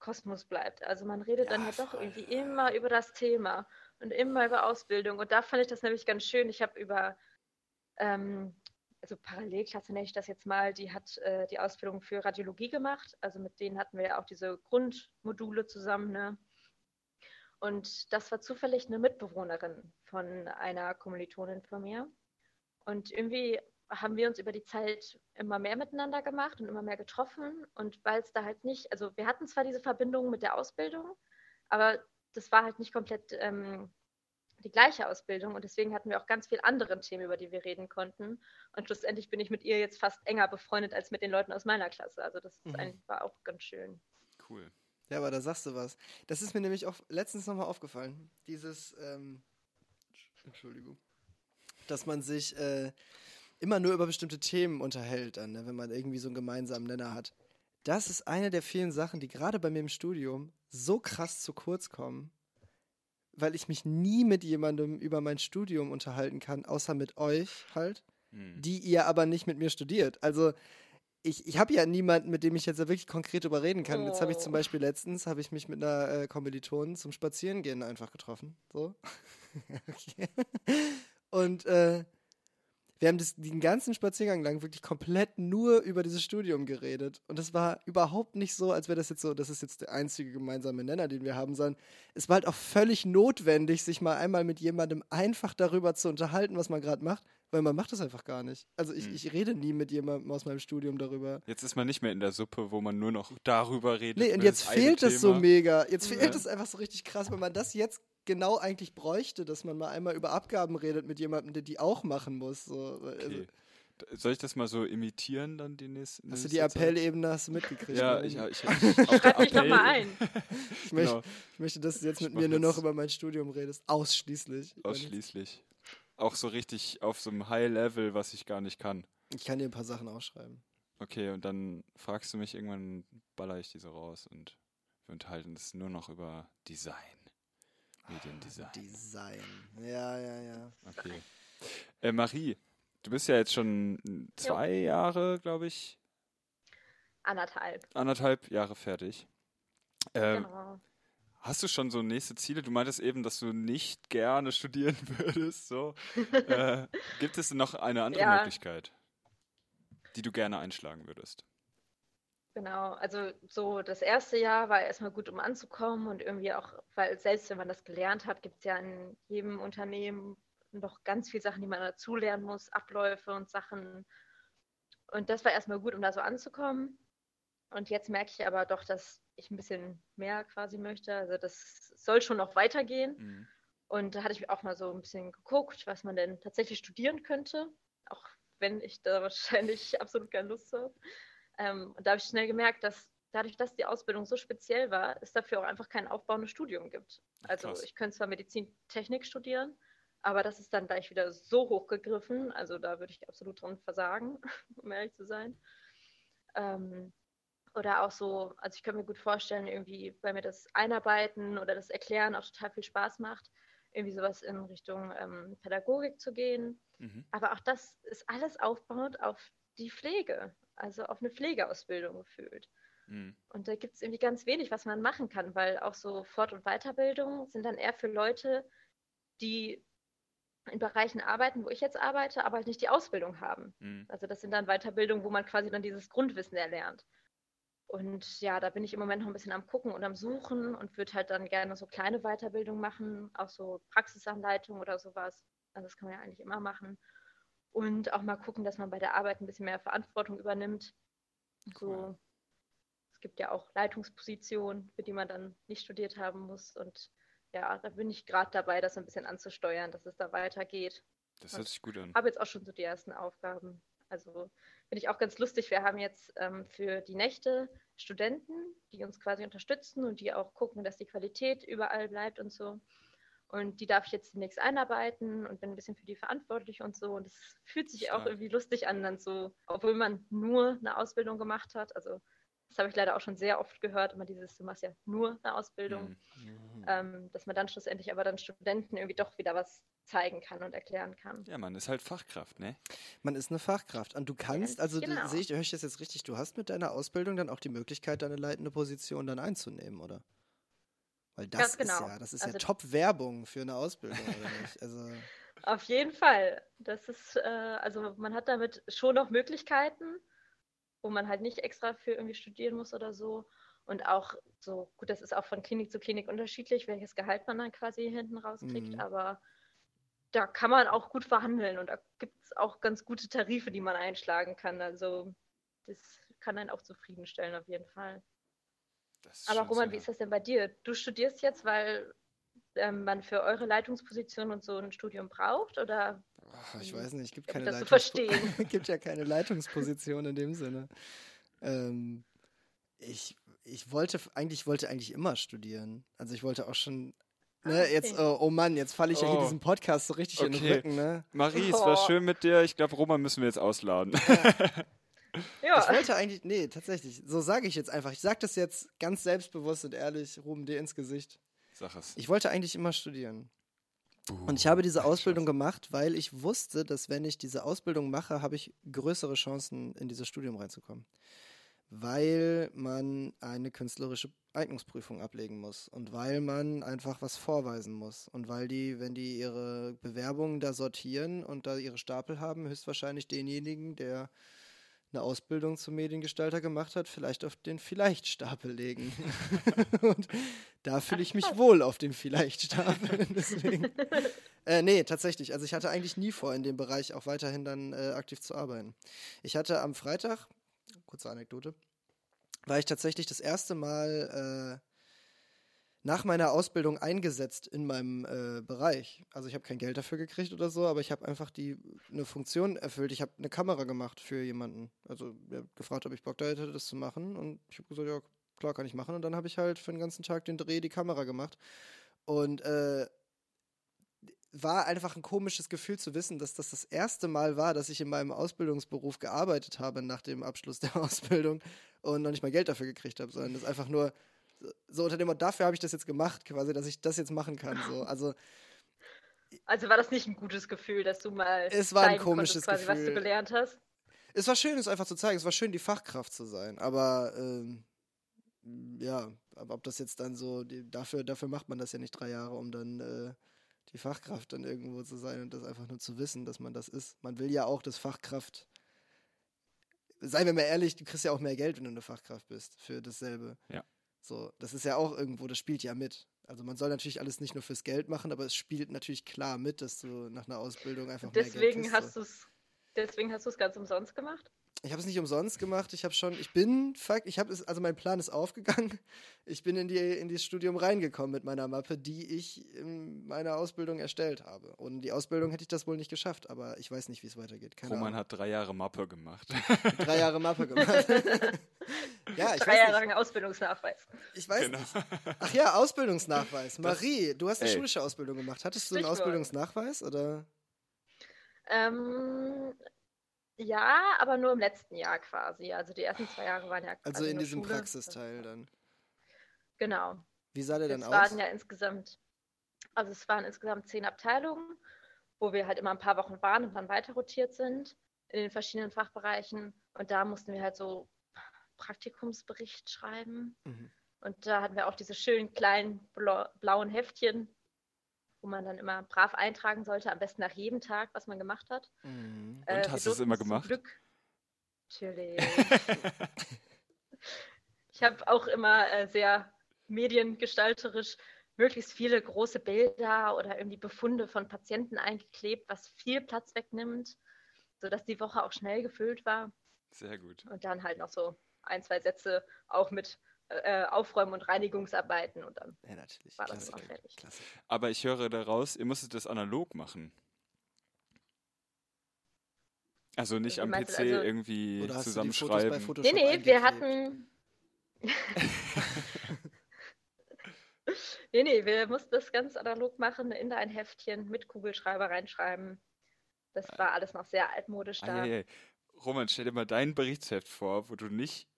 Themenkosmos bleibt. Also man redet dann Ja, halt doch irgendwie ja. immer über das Thema und immer über Ausbildung. Und da fand ich das nämlich ganz schön. Ich habe über, ähm, also Parallelklasse nenne ich das jetzt mal, die hat äh, die Ausbildung für Radiologie gemacht. Also mit denen hatten wir ja auch diese Grundmodule zusammen. Ne? Und das war zufällig eine Mitbewohnerin von einer Kommilitonin von mir. Und irgendwie haben wir uns über die Zeit immer mehr miteinander gemacht und immer mehr getroffen. Und weil es da halt nicht, also wir hatten zwar diese Verbindung mit der Ausbildung, aber das war halt nicht komplett ähm, die gleiche Ausbildung und deswegen hatten wir auch ganz viele andere Themen, über die wir reden konnten. Und schlussendlich bin ich mit ihr jetzt fast enger befreundet als mit den Leuten aus meiner Klasse. Also das mhm. war auch ganz schön. Cool. Ja, aber da sagst du was. Das ist mir nämlich auch letztens nochmal aufgefallen. Dieses, ähm, Entschuldigung, dass man sich äh, immer nur über bestimmte Themen unterhält, dann, ne, wenn man irgendwie so einen gemeinsamen Nenner hat. Das ist eine der vielen Sachen, die gerade bei mir im Studium so krass zu kurz kommen weil ich mich nie mit jemandem über mein Studium unterhalten kann, außer mit euch halt, hm. die ihr aber nicht mit mir studiert. Also ich, ich habe ja niemanden, mit dem ich jetzt wirklich konkret überreden kann. Oh. Jetzt habe ich zum oh. Beispiel letztens, habe ich mich mit einer äh, Kommilitonin zum Spazierengehen einfach getroffen. So. okay. Und äh, wir haben das, den ganzen Spaziergang lang wirklich komplett nur über dieses Studium geredet. Und es war überhaupt nicht so, als wäre das jetzt so, das ist jetzt der einzige gemeinsame Nenner, den wir haben, sondern es war halt auch völlig notwendig, sich mal einmal mit jemandem einfach darüber zu unterhalten, was man gerade macht, weil man macht das einfach gar nicht. Also ich, hm. ich rede nie mit jemandem aus meinem Studium darüber. Jetzt ist man nicht mehr in der Suppe, wo man nur noch darüber redet. Nee, und jetzt fehlt es so mega. Jetzt fehlt es einfach so richtig krass, wenn man das jetzt genau eigentlich bräuchte, dass man mal einmal über Abgaben redet mit jemandem, der die auch machen muss. So. Okay. Also, soll ich das mal so imitieren dann die nächste Hast du die Appellebene hast du mitgekriegt? ja, ich, ich, ich Schreib mich nochmal ein. ich, möchte, genau. ich möchte, dass du jetzt mit mir nur noch über mein Studium redest. Ausschließlich. Ausschließlich. Auch so richtig auf so einem High-Level, was ich gar nicht kann. Ich kann dir ein paar Sachen aufschreiben. Okay, und dann fragst du mich, irgendwann baller ich diese raus und wir unterhalten es nur noch über Design. Mediendesign. Design. Ja, ja, ja. Okay. Äh, Marie, du bist ja jetzt schon zwei jo. Jahre, glaube ich. Anderthalb. Anderthalb Jahre fertig. Ähm, genau. Hast du schon so nächste Ziele? Du meintest eben, dass du nicht gerne studieren würdest. So. äh, gibt es noch eine andere ja. Möglichkeit, die du gerne einschlagen würdest? Genau, also so das erste Jahr war erstmal gut, um anzukommen und irgendwie auch, weil selbst wenn man das gelernt hat, gibt es ja in jedem Unternehmen noch ganz viele Sachen, die man dazulernen muss, Abläufe und Sachen. Und das war erstmal gut, um da so anzukommen. Und jetzt merke ich aber doch, dass ich ein bisschen mehr quasi möchte. Also das soll schon noch weitergehen. Mhm. Und da hatte ich auch mal so ein bisschen geguckt, was man denn tatsächlich studieren könnte, auch wenn ich da wahrscheinlich absolut keine Lust habe. Ähm, und da habe ich schnell gemerkt, dass dadurch, dass die Ausbildung so speziell war, es dafür auch einfach kein aufbauendes Studium gibt. Also Krass. ich könnte zwar Medizintechnik studieren, aber das ist dann gleich wieder so hochgegriffen. Also da würde ich absolut dran versagen, um ehrlich zu sein. Ähm, oder auch so, also ich könnte mir gut vorstellen, irgendwie, weil mir das Einarbeiten oder das Erklären auch total viel Spaß macht, irgendwie sowas in Richtung ähm, Pädagogik zu gehen. Mhm. Aber auch das ist alles aufbauend auf die Pflege also auf eine Pflegeausbildung gefühlt. Mhm. Und da gibt es irgendwie ganz wenig, was man machen kann, weil auch so Fort- und Weiterbildung sind dann eher für Leute, die in Bereichen arbeiten, wo ich jetzt arbeite, aber halt nicht die Ausbildung haben. Mhm. Also das sind dann Weiterbildungen, wo man quasi dann dieses Grundwissen erlernt. Und ja, da bin ich im Moment noch ein bisschen am Gucken und am Suchen und würde halt dann gerne so kleine Weiterbildungen machen, auch so Praxisanleitung oder sowas. Also das kann man ja eigentlich immer machen und auch mal gucken, dass man bei der Arbeit ein bisschen mehr Verantwortung übernimmt. So, es gibt ja auch Leitungspositionen, für die man dann nicht studiert haben muss. Und ja, da bin ich gerade dabei, das ein bisschen anzusteuern, dass es da weitergeht. Das hört sich gut an. Ich habe jetzt auch schon so die ersten Aufgaben. Also finde ich auch ganz lustig. Wir haben jetzt ähm, für die Nächte Studenten, die uns quasi unterstützen und die auch gucken, dass die Qualität überall bleibt und so. Und die darf ich jetzt demnächst einarbeiten und bin ein bisschen für die verantwortlich und so. Und es fühlt sich Stark. auch irgendwie lustig an, dann so, obwohl man nur eine Ausbildung gemacht hat. Also das habe ich leider auch schon sehr oft gehört, immer dieses, du machst ja nur eine Ausbildung, mhm. ähm, dass man dann schlussendlich aber dann Studenten irgendwie doch wieder was zeigen kann und erklären kann. Ja, man ist halt Fachkraft, ne? Man ist eine Fachkraft. Und du kannst, also genau. sehe ich, höre ich das jetzt richtig, du hast mit deiner Ausbildung dann auch die Möglichkeit, deine leitende Position dann einzunehmen, oder? Weil das genau. ist ja, das ist also, ja Top-Werbung für eine Ausbildung, oder nicht? Also auf jeden Fall. Das ist, äh, also man hat damit schon noch Möglichkeiten, wo man halt nicht extra für irgendwie studieren muss oder so. Und auch so, gut, das ist auch von Klinik zu Klinik unterschiedlich, welches Gehalt man dann quasi hinten rauskriegt, mhm. aber da kann man auch gut verhandeln und da gibt es auch ganz gute Tarife, die man einschlagen kann. Also das kann einen auch zufriedenstellen auf jeden Fall. Aber Roman, wie ist das denn bei dir? Du studierst jetzt, weil ähm, man für eure Leitungsposition und so ein Studium braucht oder? Ach, ich weiß nicht, es gibt keine das verstehen. gibt ja keine Leitungsposition in dem Sinne. Ähm, ich, ich wollte eigentlich wollte eigentlich immer studieren. Also ich wollte auch schon Ne, ah, okay. jetzt, oh, oh, Mann, jetzt falle ich oh. ja hier oh. diesen Podcast so richtig okay. in den Rücken, ne? Marie, es war schön mit dir. Ich glaube, Roman müssen wir jetzt ausladen. Ja. ja. Ich wollte eigentlich, nee, tatsächlich, so sage ich jetzt einfach. Ich sage das jetzt ganz selbstbewusst und ehrlich, Ruben dir ins Gesicht. Sag es. Ich wollte eigentlich immer studieren. Uh, und ich habe diese Ausbildung Schatz. gemacht, weil ich wusste, dass wenn ich diese Ausbildung mache, habe ich größere Chancen, in dieses Studium reinzukommen weil man eine künstlerische Eignungsprüfung ablegen muss und weil man einfach was vorweisen muss und weil die, wenn die ihre Bewerbungen da sortieren und da ihre Stapel haben, höchstwahrscheinlich denjenigen, der eine Ausbildung zum Mediengestalter gemacht hat, vielleicht auf den Vielleicht-Stapel legen. und da fühle ich mich wohl auf dem Vielleicht-Stapel. Deswegen. Äh, nee, tatsächlich. Also ich hatte eigentlich nie vor, in dem Bereich auch weiterhin dann äh, aktiv zu arbeiten. Ich hatte am Freitag kurze Anekdote, war ich tatsächlich das erste Mal äh, nach meiner Ausbildung eingesetzt in meinem äh, Bereich. Also ich habe kein Geld dafür gekriegt oder so, aber ich habe einfach die eine Funktion erfüllt. Ich habe eine Kamera gemacht für jemanden. Also er hat gefragt, ob ich Bock da hätte, das zu machen. Und ich habe gesagt, ja, klar kann ich machen. Und dann habe ich halt für den ganzen Tag den Dreh die Kamera gemacht. Und äh, war einfach ein komisches Gefühl zu wissen, dass das das erste Mal war, dass ich in meinem Ausbildungsberuf gearbeitet habe nach dem Abschluss der Ausbildung und noch nicht mal Geld dafür gekriegt habe, sondern das einfach nur so unter dem Motto, dafür habe ich das jetzt gemacht, quasi, dass ich das jetzt machen kann. So. Also, also war das nicht ein gutes Gefühl, dass du mal es war ein komisches quasi, Gefühl. was du gelernt hast? Es war schön, es einfach zu zeigen. Es war schön, die Fachkraft zu sein. Aber ähm, ja, aber ob das jetzt dann so, die, dafür, dafür macht man das ja nicht drei Jahre, um dann äh, die Fachkraft dann irgendwo zu sein und das einfach nur zu wissen, dass man das ist. Man will ja auch das Fachkraft. Seien wir mal ehrlich, du kriegst ja auch mehr Geld, wenn du eine Fachkraft bist für dasselbe. Ja. So, das ist ja auch irgendwo, das spielt ja mit. Also man soll natürlich alles nicht nur fürs Geld machen, aber es spielt natürlich klar mit, dass du nach einer Ausbildung einfach deswegen mehr Geld hast. So. Deswegen hast du es ganz umsonst gemacht? Ich habe es nicht umsonst gemacht. Ich habe schon, ich bin, fuck, ich habe es, also mein Plan ist aufgegangen. Ich bin in die in dieses Studium reingekommen mit meiner Mappe, die ich in meiner Ausbildung erstellt habe. Und die Ausbildung hätte ich das wohl nicht geschafft, aber ich weiß nicht, wie es weitergeht. Keine Roman hat drei Jahre Mappe gemacht. drei Jahre Mappe gemacht. ja, ich drei Jahre lang Ausbildungsnachweis. Ich weiß genau. nicht. Ach ja, Ausbildungsnachweis. Marie, du hast eine Ey. schulische Ausbildung gemacht. Hattest du einen Ausbildungsnachweis oder? Ähm, ja, aber nur im letzten Jahr quasi. Also die ersten zwei Jahre waren ja quasi Also in diesem Schule. Praxisteil dann. Genau. Wie sah der denn aus? Es waren ja insgesamt, also es waren insgesamt zehn Abteilungen, wo wir halt immer ein paar Wochen waren und dann weiter rotiert sind in den verschiedenen Fachbereichen. Und da mussten wir halt so Praktikumsbericht schreiben. Mhm. Und da hatten wir auch diese schönen kleinen blauen Heftchen, wo man dann immer brav eintragen sollte, am besten nach jedem Tag, was man gemacht hat. Mhm. Äh, Und äh, hast du es immer gemacht? Glück. Natürlich. ich habe auch immer äh, sehr mediengestalterisch möglichst viele große Bilder oder irgendwie Befunde von Patienten eingeklebt, was viel Platz wegnimmt, sodass die Woche auch schnell gefüllt war. Sehr gut. Und dann halt noch so ein, zwei Sätze auch mit äh, Aufräumen- und Reinigungsarbeiten und dann ja, natürlich. war das Klassiker. fertig. Klassiker. Aber ich höre daraus, ihr musstet das analog machen. Also nicht am PC also, irgendwie zusammenschreiben. Nee, nee, wir hatten. nee, nee, wir mussten das ganz analog machen, in ein Heftchen mit Kugelschreiber reinschreiben. Das war alles noch sehr altmodisch da. Ah, Roman, stell dir mal dein Berichtsheft vor, wo du nicht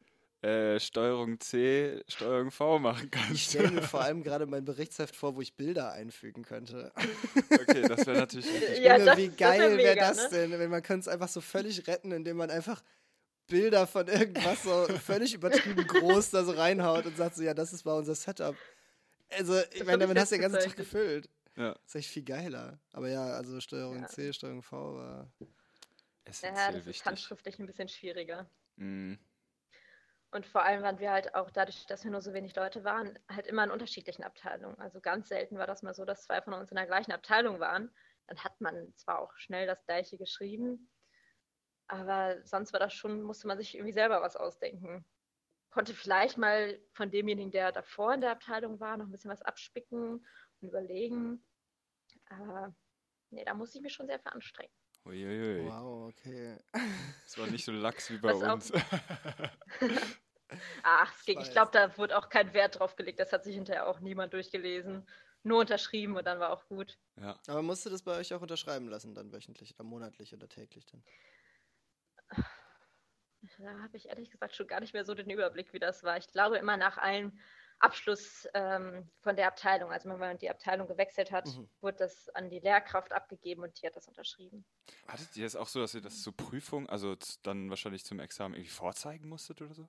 äh, Steuerung C, Steuerung V machen kannst. Ich stelle mir vor allem gerade mein Berichtsheft vor, wo ich Bilder einfügen könnte. Okay, das wäre natürlich richtig. Ja, das, wie geil wäre das ne? denn, wenn man könnte es einfach so völlig retten, indem man einfach Bilder von irgendwas so völlig übertrieben groß da so reinhaut und sagt so, ja, das ist bei unser Setup. Also, ich meine, damit hast du den ganzen Tag gefüllt. Ja. Das ist echt viel geiler. Aber ja, also Steuerung ja. C, Steuerung V war. Ja, das ist handschriftlich ein bisschen schwieriger. Mhm. Und vor allem waren wir halt auch dadurch, dass wir nur so wenig Leute waren, halt immer in unterschiedlichen Abteilungen. Also ganz selten war das mal so, dass zwei von uns in der gleichen Abteilung waren. dann hat man zwar auch schnell das gleiche geschrieben, aber sonst war das schon, musste man sich irgendwie selber was ausdenken. Konnte vielleicht mal von demjenigen, der davor in der Abteilung war, noch ein bisschen was abspicken und überlegen. Aber nee, da muss ich mich schon sehr veranstrengen. Uiuiui. Wow, okay. Das war nicht so lax wie bei Was uns. Ach, es ging. weiß. ich glaube, da wurde auch kein Wert drauf gelegt. Das hat sich hinterher auch niemand durchgelesen. Nur unterschrieben und dann war auch gut. ja. Aber musst du das bei euch auch unterschreiben lassen, dann wöchentlich oder monatlich oder täglich dann? Da habe ich ehrlich gesagt schon gar nicht mehr so den Überblick, wie das war. Ich glaube, immer nach einem Abschluss ähm, von der Abteilung, also wenn man die Abteilung gewechselt hat, Mhm. wurde das an die Lehrkraft abgegeben und die hat das unterschrieben. Hattet ihr es auch so, dass ihr das zur Prüfung, also dann wahrscheinlich zum Examen irgendwie vorzeigen musstet oder so?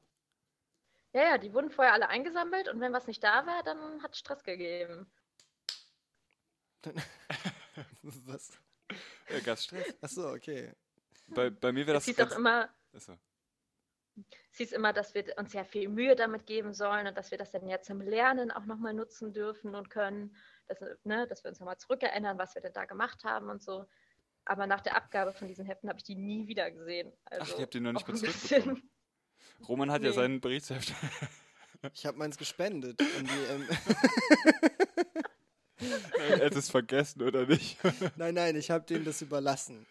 Ja, ja, die wurden vorher alle eingesammelt und wenn was nicht da war, dann hat es Stress gegeben. Was? Ja, Gaststress. Achso, okay. Bei, bei mir wäre Es das. hieß auch immer, Achso. Es hieß immer, dass wir uns ja viel Mühe damit geben sollen und dass wir das dann ja zum Lernen auch nochmal nutzen dürfen und können, dass, ne, dass wir uns nochmal zurückerinnern, was wir denn da gemacht haben und so. Aber nach der Abgabe von diesen Heften habe ich die nie wieder gesehen. Also Ach, ihr habt die noch nicht ein zurückbekommen. Roman hat ja Nee. seinen Berichtsheft. Ich habe meins gespendet. Und die, ähm, er hat es vergessen, oder nicht? nein, nein, ich habe denen das überlassen.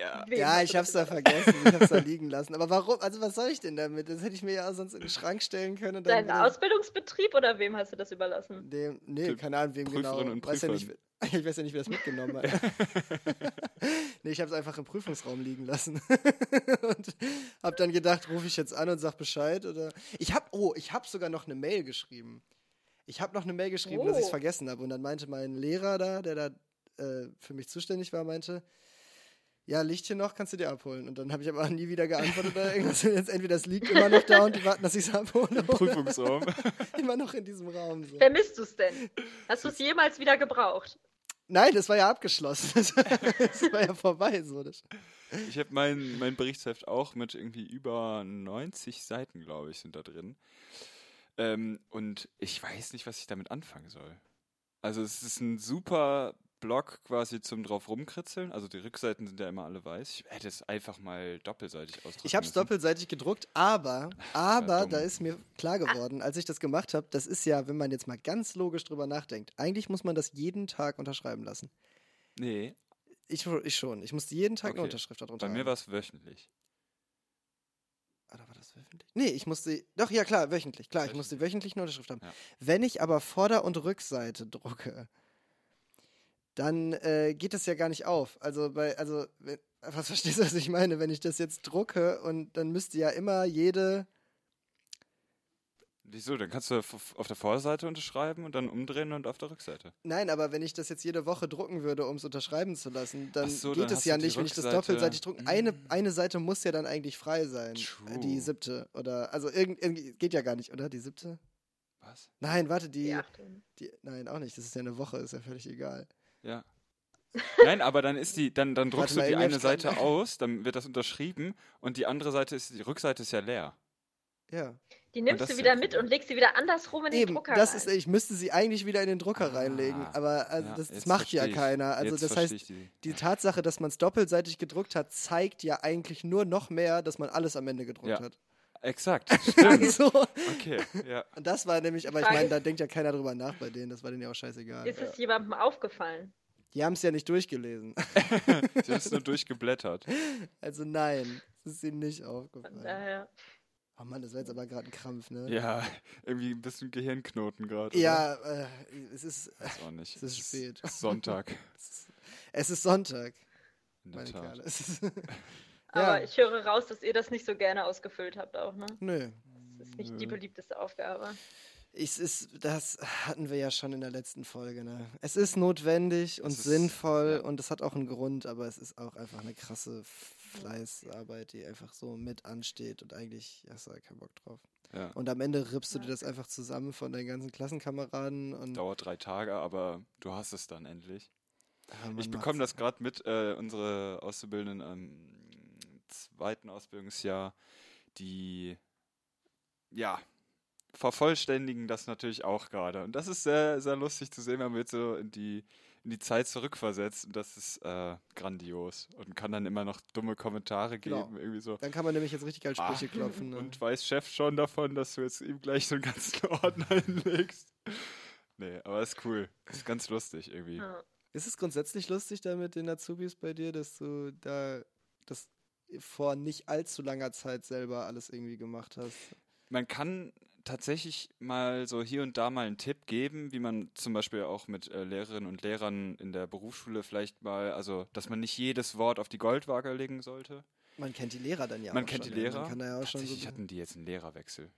Ja. Ja, ich du habe es das da vergessen. Ich habe es da liegen lassen. Aber warum? Also was soll ich denn damit? Das hätte ich mir ja auch sonst in den Schrank stellen können. Und wieder- Ausbildungsbetrieb oder wem hast du das überlassen? Dem, nee, Den keine Ahnung, wem genau. Und weiß ja nicht, ich weiß ja nicht, wer das mitgenommen hat. nee, ich habe es einfach im Prüfungsraum liegen lassen. und habe dann gedacht, rufe ich jetzt an und sag Bescheid. Oder ich habe, oh, ich habe sogar noch eine Mail geschrieben. Ich habe noch eine Mail geschrieben, dass ich es Oh. vergessen habe. Und dann meinte mein Lehrer da, der da äh, für mich zuständig war, meinte, ja, hier noch, kannst du dir abholen. Und dann habe ich aber nie wieder geantwortet oder irgendwas. Jetzt entweder es liegt immer noch da und die warten, dass ich es abhole. oder Prüfungsraum. immer noch in diesem Raum. So. Vermisst du es denn? Hast du es jemals wieder gebraucht? Nein, das war ja abgeschlossen. Das war, ja vorbei. So. Das, Ich habe mein, mein Berichtsheft auch mit irgendwie über 90 Seiten, glaube ich, sind da drin. Ähm, und ich weiß nicht, was ich damit anfangen soll. Also es ist ein super Block quasi zum drauf rumkritzeln. Also die Rückseiten sind ja immer alle weiß. Ich hätte es einfach mal doppelseitig ausdrücken ich habe es doppelseitig gedruckt, aber, aber da ist mir klar geworden, als ich das gemacht habe, das ist ja, wenn man jetzt mal ganz logisch drüber nachdenkt, eigentlich muss man das jeden Tag unterschreiben lassen. Nee, Ich, ich schon. Ich musste jeden Tag eine Okay. Unterschrift darunter bei mir war es wöchentlich. Oder war das wöchentlich? Nee, ich musste. Doch, ja, klar, wöchentlich. Klar, ich musste wöchentlich eine Unterschrift haben. Ja. Wenn ich aber Vorder- und Rückseite drucke, dann äh, geht das ja gar nicht auf. Also, bei, also, was verstehst du, was ich meine? Wenn ich das jetzt drucke und dann müsste ja immer jede. Wieso? Dann kannst du auf der Vorderseite unterschreiben und dann umdrehen und auf der Rückseite. Nein, aber wenn ich das jetzt jede Woche drucken würde, um es unterschreiben zu lassen, dann so, geht dann es ja nicht, wenn ich das doppelseitig drucke. Eine, Mm. eine Seite muss ja dann eigentlich frei sein. Äh, Die True. siebte. Oder, also irgend, irgendwie, geht ja gar nicht, oder? Die siebte? Was? Nein, warte, die, Die die. Nein, auch nicht. Das ist ja eine Woche, ist ja völlig egal. Ja. Nein, aber dann ist die, dann, dann druckst Warte du die eine Seite aus, dann wird das unterschrieben und die andere Seite ist, die Rückseite ist ja leer. Ja. Die nimmst du wieder mit und legst sie wieder andersrum in den Eben, Drucker das rein. ist, ich müsste sie eigentlich wieder in den Drucker Ah, reinlegen, aber also ja, das, das macht ja ich. keiner. Also Jetzt das heißt, die. die Tatsache, dass man es doppelseitig gedruckt hat, zeigt ja eigentlich nur noch mehr, dass man alles am Ende gedruckt Ja. hat. Exakt, stimmt. so. Okay, ja. Und das war nämlich, aber ich meine, ist- da denkt ja keiner drüber nach bei denen, das war denen ja auch scheißegal. Ist es jemandem aufgefallen? Die haben es ja nicht durchgelesen. Sie hast nur durchgeblättert. Also nein, es ist ihnen nicht Von aufgefallen. daher. Oh Mann, das war jetzt aber gerade ein Krampf, ne? Ja, irgendwie ein bisschen Gehirnknoten gerade. Ja, äh, es ist, Weiß auch nicht. Es ist spät. Sonntag. es ist, es ist Sonntag, In der meine Tat. Aber ja, ich höre raus, dass ihr das nicht so gerne ausgefüllt habt auch, ne? nö. Das ist nicht die Nö. beliebteste Aufgabe. Ich, ist, das hatten wir ja schon in der letzten Folge. Ne? Es ist notwendig und ist- sinnvoll ja. und es hat auch einen Grund, aber es ist auch einfach eine krasse Fleißarbeit, die einfach so mit ansteht und eigentlich hast du da keinen Bock drauf. Ja. Und am Ende rippst du Ja. dir das einfach zusammen von deinen ganzen Klassenkameraden und Dauert drei Tage, aber du hast es dann endlich. Man Ich bekomme das gerade mit, äh, unsere Auszubildenden am zweiten Ausbildungsjahr, die ja vervollständigen das natürlich auch gerade. Und das ist sehr, sehr lustig zu sehen, wenn man wird so in die, in die Zeit zurückversetzt. Und das ist äh, grandios. Und kann dann immer noch dumme Kommentare geben. Genau. Irgendwie so. Dann kann man nämlich jetzt richtig als Sprüche Ah, klopfen. Ne? Und weiß Chef schon davon, dass du jetzt ihm gleich so einen ganzen Ordner hinlegst. Nee, aber ist cool. Ist ganz lustig irgendwie. Ja. Ist es grundsätzlich lustig da mit den Azubis bei dir, dass du da das vor nicht allzu langer Zeit selber alles irgendwie gemacht hast? Man kann tatsächlich mal so hier und da mal einen Tipp geben, wie man zum Beispiel auch mit äh, Lehrerinnen und Lehrern in der Berufsschule vielleicht mal, also dass man nicht jedes Wort auf die Goldwaage legen sollte. Man kennt die Lehrer dann ja man auch kennt schon, die ja. Lehrer. Man ja auch schon Tatsächlich so hatten die jetzt einen Lehrerwechsel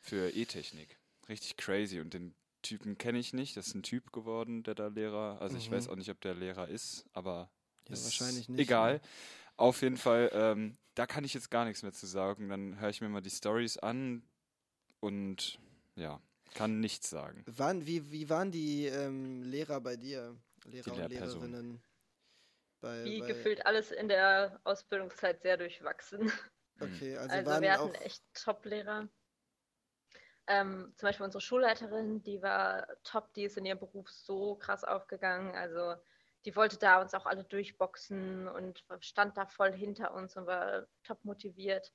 für E-Technik. Richtig crazy. Und den Typen kenne ich nicht. Das ist ein Typ geworden, der da Lehrer. Also ich Mhm. weiß auch nicht, ob der Lehrer ist, aber Ja, ist wahrscheinlich nicht, Egal. ne? Auf jeden Fall, ähm, da kann ich jetzt gar nichts mehr zu sagen. Dann höre ich mir mal die Stories an und ja, kann nichts sagen. Waren, wie, wie waren die ähm, Lehrer bei dir? Lehrer und Lehrpersonen. Lehrerinnen? Bei, Wie bei, gefühlt alles in der Ausbildungszeit sehr durchwachsen. Okay, also, Also, waren wir auch. hatten echt Top-Lehrer. Ähm, zum Beispiel unsere Schulleiterin, die war top, die ist in ihrem Beruf so krass aufgegangen. Also die wollte da uns auch alle durchboxen und stand da voll hinter uns und war top motiviert.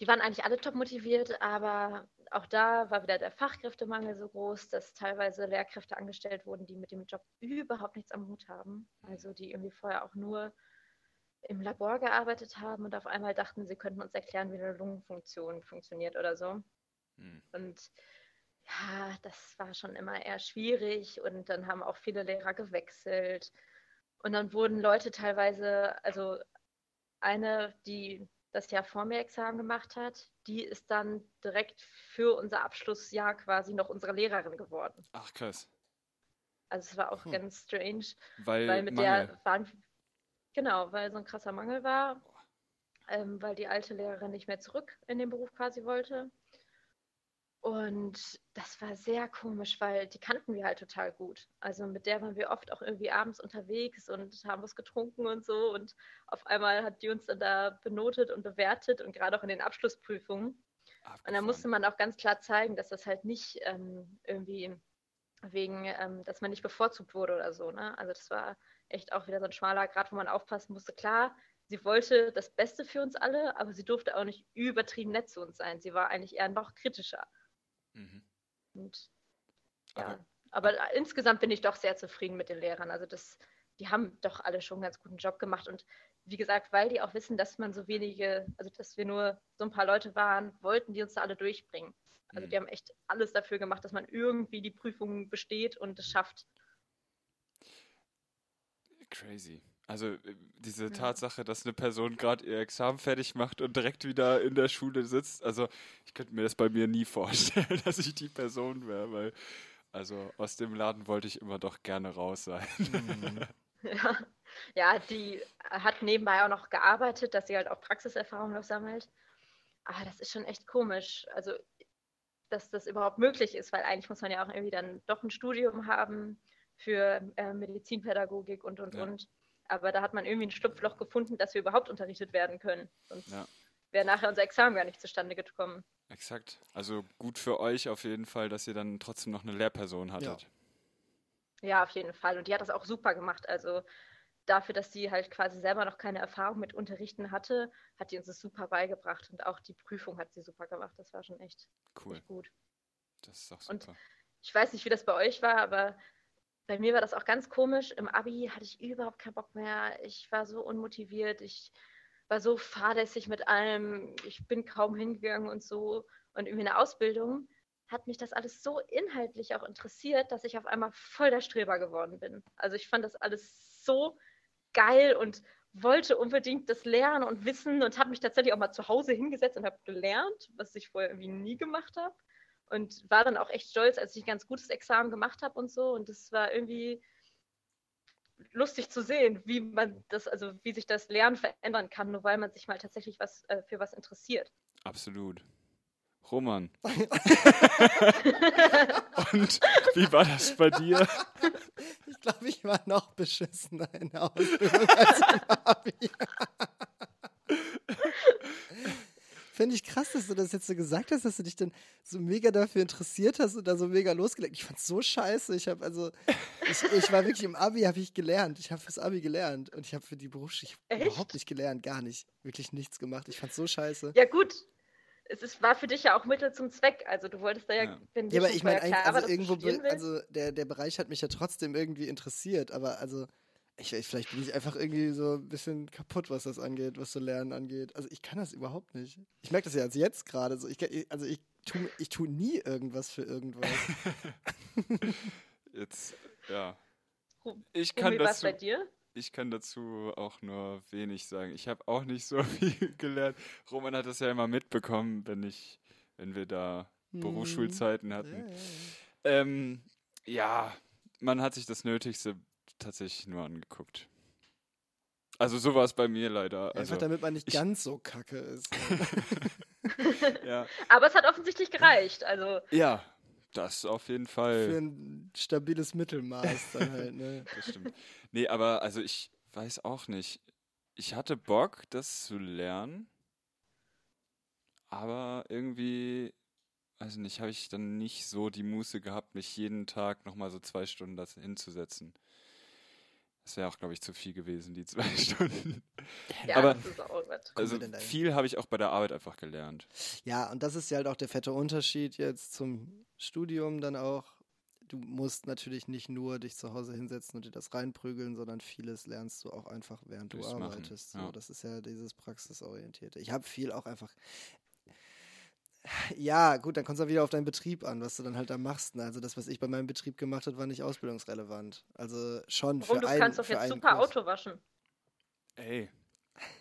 Die waren eigentlich alle top motiviert, aber auch da war wieder der Fachkräftemangel so groß, dass teilweise Lehrkräfte angestellt wurden, die mit dem Job überhaupt nichts am Hut haben. Also die irgendwie vorher auch nur im Labor gearbeitet haben und auf einmal dachten, sie könnten uns erklären, wie eine Lungenfunktion funktioniert oder so. Hm. Und ja, das war schon immer eher schwierig und dann haben auch viele Lehrer gewechselt. Und dann wurden Leute teilweise, also eine, die das Jahr vor mir Examen gemacht hat, die ist dann direkt für unser Abschlussjahr quasi noch unsere Lehrerin geworden. Ach krass. Also es war auch Hm. ganz strange, Weil, weil mit Mangel. der waren, genau, weil so ein krasser Mangel war, ähm, weil die alte Lehrerin nicht mehr zurück in den Beruf quasi wollte. Und das war sehr komisch, weil die kannten wir halt total gut. Also mit der waren wir oft auch irgendwie abends unterwegs und haben was getrunken und so. Und auf einmal hat die uns dann da benotet und bewertet und gerade auch in den Abschlussprüfungen. Und da Abgefahren. musste man auch ganz klar zeigen, dass das halt nicht ähm, irgendwie wegen, ähm, dass man nicht bevorzugt wurde oder so. Ne? Also das war echt auch wieder so ein schmaler Grad, wo man aufpassen musste. Klar, sie wollte das Beste für uns alle, aber sie durfte auch nicht übertrieben nett zu uns sein. Sie war eigentlich eher noch kritischer. Mhm. Und, ja. Aber- Aber, insgesamt bin ich doch sehr zufrieden mit den Lehrern. Also das, die haben doch alle schon einen ganz guten Job gemacht. Und wie gesagt, weil die auch wissen, dass man so wenige, also dass wir nur so ein paar Leute waren, wollten die uns da alle durchbringen. Also Mhm. die haben echt alles dafür gemacht, dass man irgendwie die Prüfungen besteht und es schafft. Crazy. Also äh, diese Ja. Tatsache, dass eine Person gerade ihr Examen fertig macht und direkt wieder in der Schule sitzt, also ich könnte mir das bei mir nie vorstellen, dass ich die Person wäre, weil also aus dem Laden wollte ich immer doch gerne raus sein. Mhm. Ja. ja, die hat nebenbei auch noch gearbeitet, dass sie halt auch Praxiserfahrung noch sammelt. Aber das ist schon echt komisch. Also, dass das überhaupt möglich ist, weil eigentlich muss man ja auch irgendwie dann doch ein Studium haben für äh, Medizinpädagogik und und Ja. und. Aber da hat man irgendwie ein Schlupfloch gefunden, dass wir überhaupt unterrichtet werden können. Sonst Ja. wäre nachher unser Examen gar nicht zustande gekommen. Exakt. Also gut für euch auf jeden Fall, dass ihr dann trotzdem noch eine Lehrperson hattet. Ja, auf jeden Fall. Und die hat das auch super gemacht. Also dafür, dass sie halt quasi selber noch keine Erfahrung mit Unterrichten hatte, hat die uns das super beigebracht. Und auch die Prüfung hat sie super gemacht. Das war schon echt, Cool. echt gut. Das ist Und- super. Ich weiß nicht, wie das bei euch war, aber bei mir war das auch ganz komisch. Im Abi hatte ich überhaupt keinen Bock mehr. Ich war so unmotiviert. Ich war so fahrlässig mit allem. Ich bin kaum hingegangen und so. Und irgendwie in der Ausbildung hat mich das alles so inhaltlich auch interessiert, dass ich auf einmal voll der Streber geworden bin. Also ich fand das alles so geil und wollte unbedingt das lernen und wissen und habe mich tatsächlich auch mal zu Hause hingesetzt und habe gelernt, was ich vorher irgendwie nie gemacht habe und war dann auch echt stolz, als ich ein ganz gutes Examen gemacht habe und so. Und das war irgendwie lustig zu sehen, wie man das, also wie sich das Lernen verändern kann, nur weil man sich mal tatsächlich was äh, für was interessiert. Absolut. Roman. Und wie war das bei dir? Ich glaube, ich war noch beschissener in der Ausbildung als Abi. Fände ich krass, dass du das jetzt so gesagt hast, dass du dich dann so mega dafür interessiert hast und da so mega losgelegt. Ich fand's so scheiße. Ich habe also, ich, ich war wirklich im Abi, habe ich gelernt. Ich habe fürs Abi gelernt und ich habe für die Berufsschule überhaupt nicht gelernt, gar nicht, wirklich nichts gemacht. Ich fand's so scheiße. Ja gut, es ist, war für dich ja auch Mittel zum Zweck. Also du wolltest da ja, Ja. wenn Ja, aber ich meine, klar also irgendwo, also der, der Bereich hat mich ja trotzdem irgendwie interessiert, aber also, ich, ich, vielleicht bin ich einfach irgendwie so ein bisschen kaputt, was das angeht, was so Lernen angeht. Also ich kann das überhaupt nicht. Ich merke das ja als jetzt gerade so. Ich, also ich tue ich tu nie irgendwas für irgendwas. Jetzt, ja. Ich kann, Rumi, was dazu, bei dir? ich kann dazu auch nur wenig sagen. Ich habe auch nicht so viel gelernt. Roman hat das ja immer mitbekommen, wenn ich, wenn wir da Hm. Berufsschulzeiten hatten. ja, ja. Ähm, ja, man hat sich das Nötigste tatsächlich nur angeguckt. Also so war es bei mir leider. Einfach Also, damit man nicht ich- ganz so kacke ist. ja, Aber es hat offensichtlich gereicht. Also ja, das auf jeden für Fall. ein stabiles Mittelmaß dann halt, ne? Das stimmt. Nee, aber also ich weiß auch nicht. Ich hatte Bock, das zu lernen, aber irgendwie, also nicht, habe ich dann nicht so die Muße gehabt, mich jeden Tag nochmal so zwei Stunden das hinzusetzen. Das wäre auch, glaube ich, zu viel gewesen, die zwei Stunden. ja, Aber- das ist auch was. Kommen Also viel habe ich auch bei der Arbeit einfach gelernt. Ja, und das ist ja halt auch der fette Unterschied jetzt zum Studium dann auch. Du musst natürlich nicht nur dich zu Hause hinsetzen und dir das reinprügeln, sondern vieles lernst du auch einfach, während du Durchs Machen, arbeitest. So, ja. Das ist ja dieses Praxisorientierte. Ich habe viel auch einfach. Ja, gut, dann kommt es auch wieder auf deinen Betrieb an, was du dann halt da machst. Ne? Also das, was ich bei meinem Betrieb gemacht habe, war nicht ausbildungsrelevant. Also schon für du einen, kannst doch jetzt super Kurs. Auto waschen. Ey,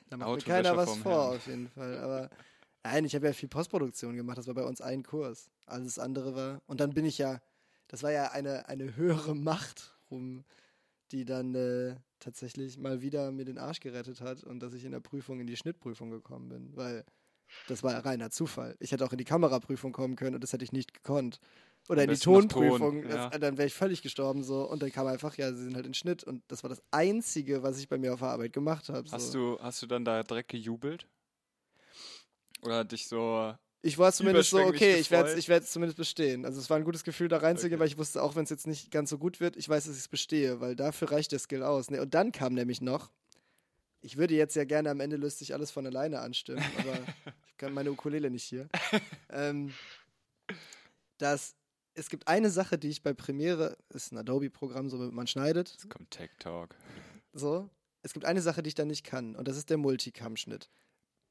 Da macht mir keiner was vom vor, Herrn. auf jeden Fall. Aber nein, ich habe ja viel Postproduktion gemacht. Das war bei uns ein Kurs. Alles andere war. Und dann bin ich ja, das war ja eine, eine höhere Macht, rum, die dann äh, tatsächlich mal wieder mir den Arsch gerettet hat und dass ich in der Prüfung in die Schnittprüfung gekommen bin. Weil das war reiner Zufall. Ich hätte auch in die Kameraprüfung kommen können und das hätte ich nicht gekonnt. Oder in die noch Ton, Tonprüfung. ja. das, dann wäre ich völlig gestorben so. Und dann kam einfach, ja, sie sind halt in Schnitt. Und das war das Einzige, was ich bei mir auf der Arbeit gemacht habe. So. hast du, hast du dann da direkt gejubelt? Oder hat dich so. Ich war zumindest so, okay, ich werde gefreut. ich werd's zumindest bestehen. Also es war ein gutes Gefühl, da reinzugehen, Okay. weil ich wusste, auch wenn es jetzt nicht ganz so gut wird, ich weiß, dass ich es bestehe, weil dafür reicht der Skill aus. Und dann kam nämlich noch, ich würde jetzt ja gerne am Ende löst sich alles von alleine anstimmen, aber ich kann meine Ukulele nicht hier. ähm, dass es gibt eine Sache, die ich bei Premiere, ist ein Adobe-Programm, so man schneidet, Jetzt kommt Tech Talk. so. Es gibt eine Sache, die ich da nicht kann, und das ist der Multicam-Schnitt.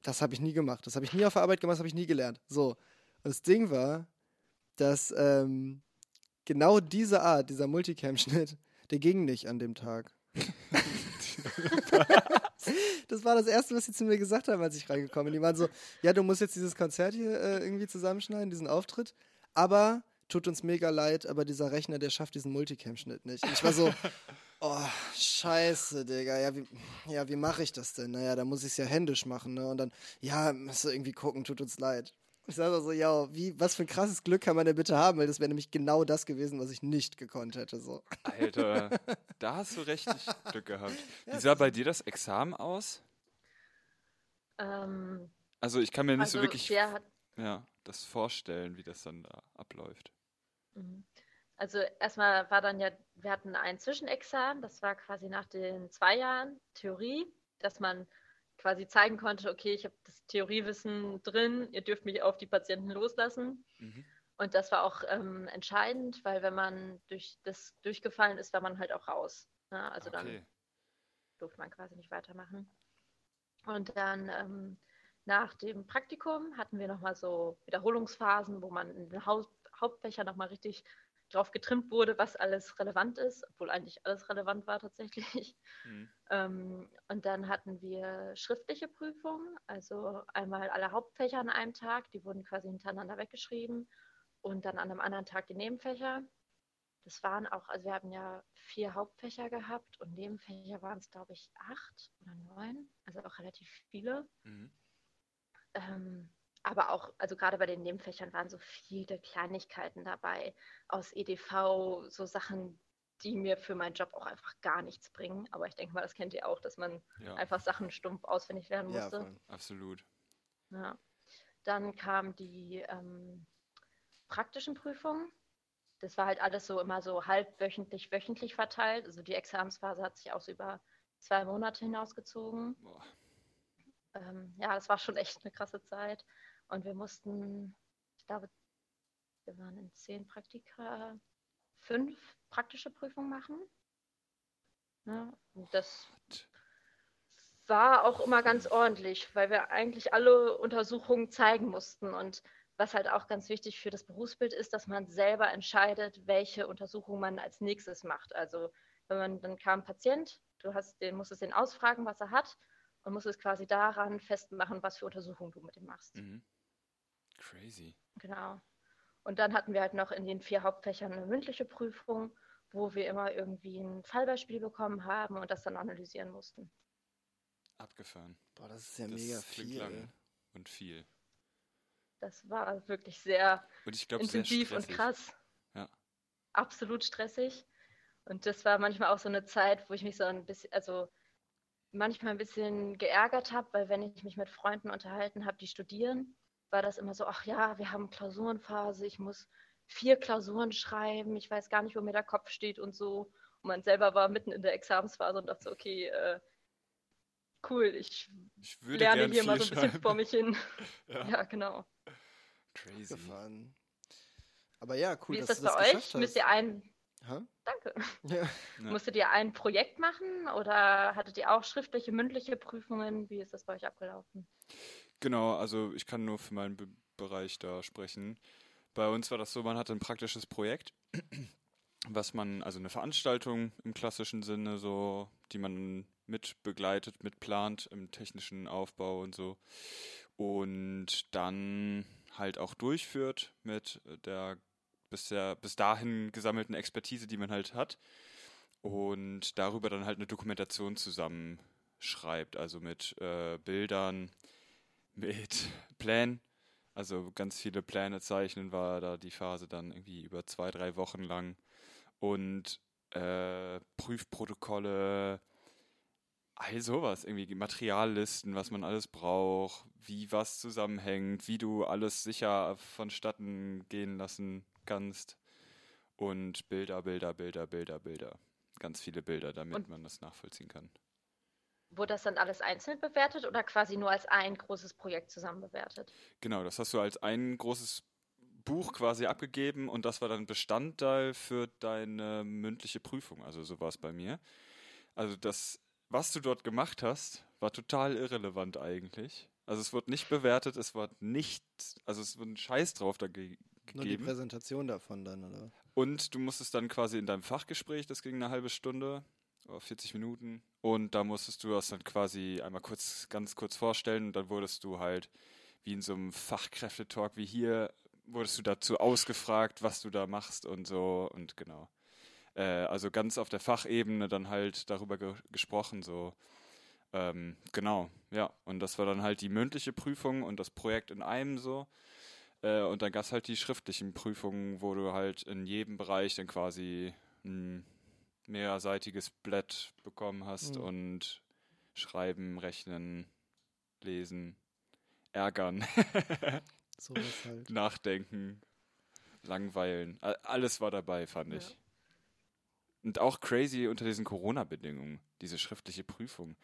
Das habe ich nie gemacht. Das habe ich nie auf der Arbeit gemacht, das habe ich nie gelernt. So. Und das Ding war, dass ähm, genau diese Art, dieser Multicam-Schnitt, der ging nicht an dem Tag. das war das Erste, was sie zu mir gesagt haben, als ich reingekommen bin. Die waren so, ja, du musst jetzt dieses Konzert hier äh, irgendwie zusammenschneiden, diesen Auftritt, aber tut uns mega leid, aber dieser Rechner, der schafft diesen Multicam-Schnitt nicht. Und ich war so, oh, scheiße, Digga, ja, wie, ja, wie mache ich das denn? Naja, da muss ich es ja händisch machen, ne? Und dann, ja, musst du irgendwie gucken, tut uns leid. Ich sage so, ja, wie, was für ein krasses Glück kann man denn bitte haben? Weil das wäre nämlich genau das gewesen, was ich nicht gekonnt hätte. So. Alter, da hast du richtig Glück gehabt. Wie sah bei dir das Examen aus? Ähm, Also ich kann mir nicht also so wirklich der hat, ja, das vorstellen, wie das dann da abläuft. Mhm. Also erstmal war dann ja, wir hatten ein Zwischenexamen, das war quasi nach den zwei Jahren Theorie, dass man quasi zeigen konnte, okay, ich habe das Theoriewissen drin, ihr dürft mich auf die Patienten loslassen. Mhm. Und das war auch ähm, entscheidend, weil wenn man durch das durchgefallen ist, war man halt auch raus. Ne? Also dann okay. durfte man quasi nicht weitermachen. Und dann ähm, nach dem Praktikum hatten wir nochmal so Wiederholungsphasen, wo man in den Haupt Hauptfächern nochmal richtig drauf getrimmt wurde, was alles relevant ist, obwohl eigentlich alles relevant war tatsächlich. Mhm. Ähm, und dann hatten wir schriftliche Prüfungen, also einmal alle Hauptfächer an einem Tag, die wurden quasi hintereinander weggeschrieben und dann an einem anderen Tag die Nebenfächer. Das waren auch, also wir haben ja vier Hauptfächer gehabt und Nebenfächer waren es, glaube ich, acht oder neun, also auch relativ viele. Mhm. Ähm, aber auch, also gerade bei den Nebenfächern waren so viele Kleinigkeiten dabei aus EDV, so Sachen, die mir für meinen Job auch einfach gar nichts bringen. Aber ich denke mal, das kennt ihr auch, dass man Ja, einfach Sachen stumpf auswendig lernen Ja, musste. voll. absolut. Ja. Dann kamen die ähm, praktischen Prüfungen. Das war halt alles so immer so halbwöchentlich, wöchentlich verteilt. Also die Examensphase hat sich auch so über zwei Monate hinausgezogen. Ähm, ja, das war schon echt eine krasse Zeit. Und wir mussten, ich glaube, wir waren in zehn Praktika, fünf praktische Prüfungen machen. Ja, und das war auch immer ganz ordentlich, weil wir eigentlich alle Untersuchungen zeigen mussten. Und was halt auch ganz wichtig für das Berufsbild ist, dass man selber entscheidet, welche Untersuchung man als nächstes macht. Also wenn man dann kam ein Patient, du hast den, musstest den ausfragen, was er hat, und musstest quasi daran festmachen, was für Untersuchungen du mit ihm machst. Mhm. Crazy. Genau. Und dann hatten wir halt noch in den vier Hauptfächern eine mündliche Prüfung, wo wir immer irgendwie ein Fallbeispiel bekommen haben und das dann analysieren mussten. Abgefahren. Boah, das ist ja das mega viel. Lang und viel. Das war wirklich sehr und ich glaub, intensiv sehr und krass. Ja. Absolut stressig. Und das war manchmal auch so eine Zeit, wo ich mich so ein bisschen, also manchmal ein bisschen geärgert habe, weil wenn ich mich mit Freunden unterhalten habe, die studieren, war das immer so, ach ja, wir haben Klausurenphase, ich muss vier Klausuren schreiben, ich weiß gar nicht, wo mir der Kopf steht und so. Und man selber war mitten in der Examensphase und dachte so, okay, äh, cool, ich, ich lerne hier mal so ein bisschen schreiben. vor mich hin. ja. ja, genau. Crazy. Gefahren. Aber ja, cool. Wie ist das bei euch? Müsst ihr ein. Ha? Danke. Ja. Musstet ihr ein Projekt machen oder hattet ihr auch schriftliche, mündliche Prüfungen? Wie ist das bei euch abgelaufen? Genau, also ich kann nur für meinen Be Bereich da sprechen. Bei uns war das so, man hatte ein praktisches Projekt, was man, also eine Veranstaltung im klassischen Sinne, so, die man mit begleitet, mit plant im technischen Aufbau und so. Und dann halt auch durchführt mit der bisher bis dahin gesammelten Expertise, die man halt hat. Und darüber dann halt eine Dokumentation zusammenschreibt, also mit äh, Bildern, mit Plänen. Also ganz viele Pläne zeichnen war da die Phase dann irgendwie über zwei, drei Wochen lang. Und äh, Prüfprotokolle, all sowas, irgendwie Materiallisten, was man alles braucht, wie was zusammenhängt, wie du alles sicher vonstatten gehen lassen kannst. Und Bilder, Bilder, Bilder, Bilder, Bilder. Ganz viele Bilder, damit Und man das nachvollziehen kann. Wurde das dann alles einzeln bewertet oder quasi nur als ein großes Projekt zusammen bewertet? Genau, das hast du als ein großes Buch quasi abgegeben und das war dann Bestandteil für deine mündliche Prüfung. Also so war es bei mir. Also das was du dort gemacht hast, war total irrelevant eigentlich. Also es wurde nicht bewertet, es war nicht, also es wurde ein Scheiß drauf da ge gegeben. Nur die Präsentation davon dann, oder? Und du musstest dann quasi in deinem Fachgespräch, das ging eine halbe Stunde, 40 Minuten, und da musstest du das dann quasi einmal kurz, ganz kurz vorstellen und dann wurdest du halt, wie in so einem Fachkräftetalk wie hier, wurdest du dazu ausgefragt, was du da machst und so und genau. Äh, also ganz auf der Fachebene dann halt darüber ge gesprochen, so. Ähm, genau, ja. Und das war dann halt die mündliche Prüfung und das Projekt in einem so. Äh, und dann gab es halt die schriftlichen Prüfungen, wo du halt in jedem Bereich dann quasi ein mehrseitiges Blatt bekommen hast mhm. und schreiben, rechnen, lesen, ärgern, so halt. nachdenken, langweilen. Alles war dabei, fand ja. ich. Und auch crazy unter diesen Corona-Bedingungen, diese schriftliche Prüfung.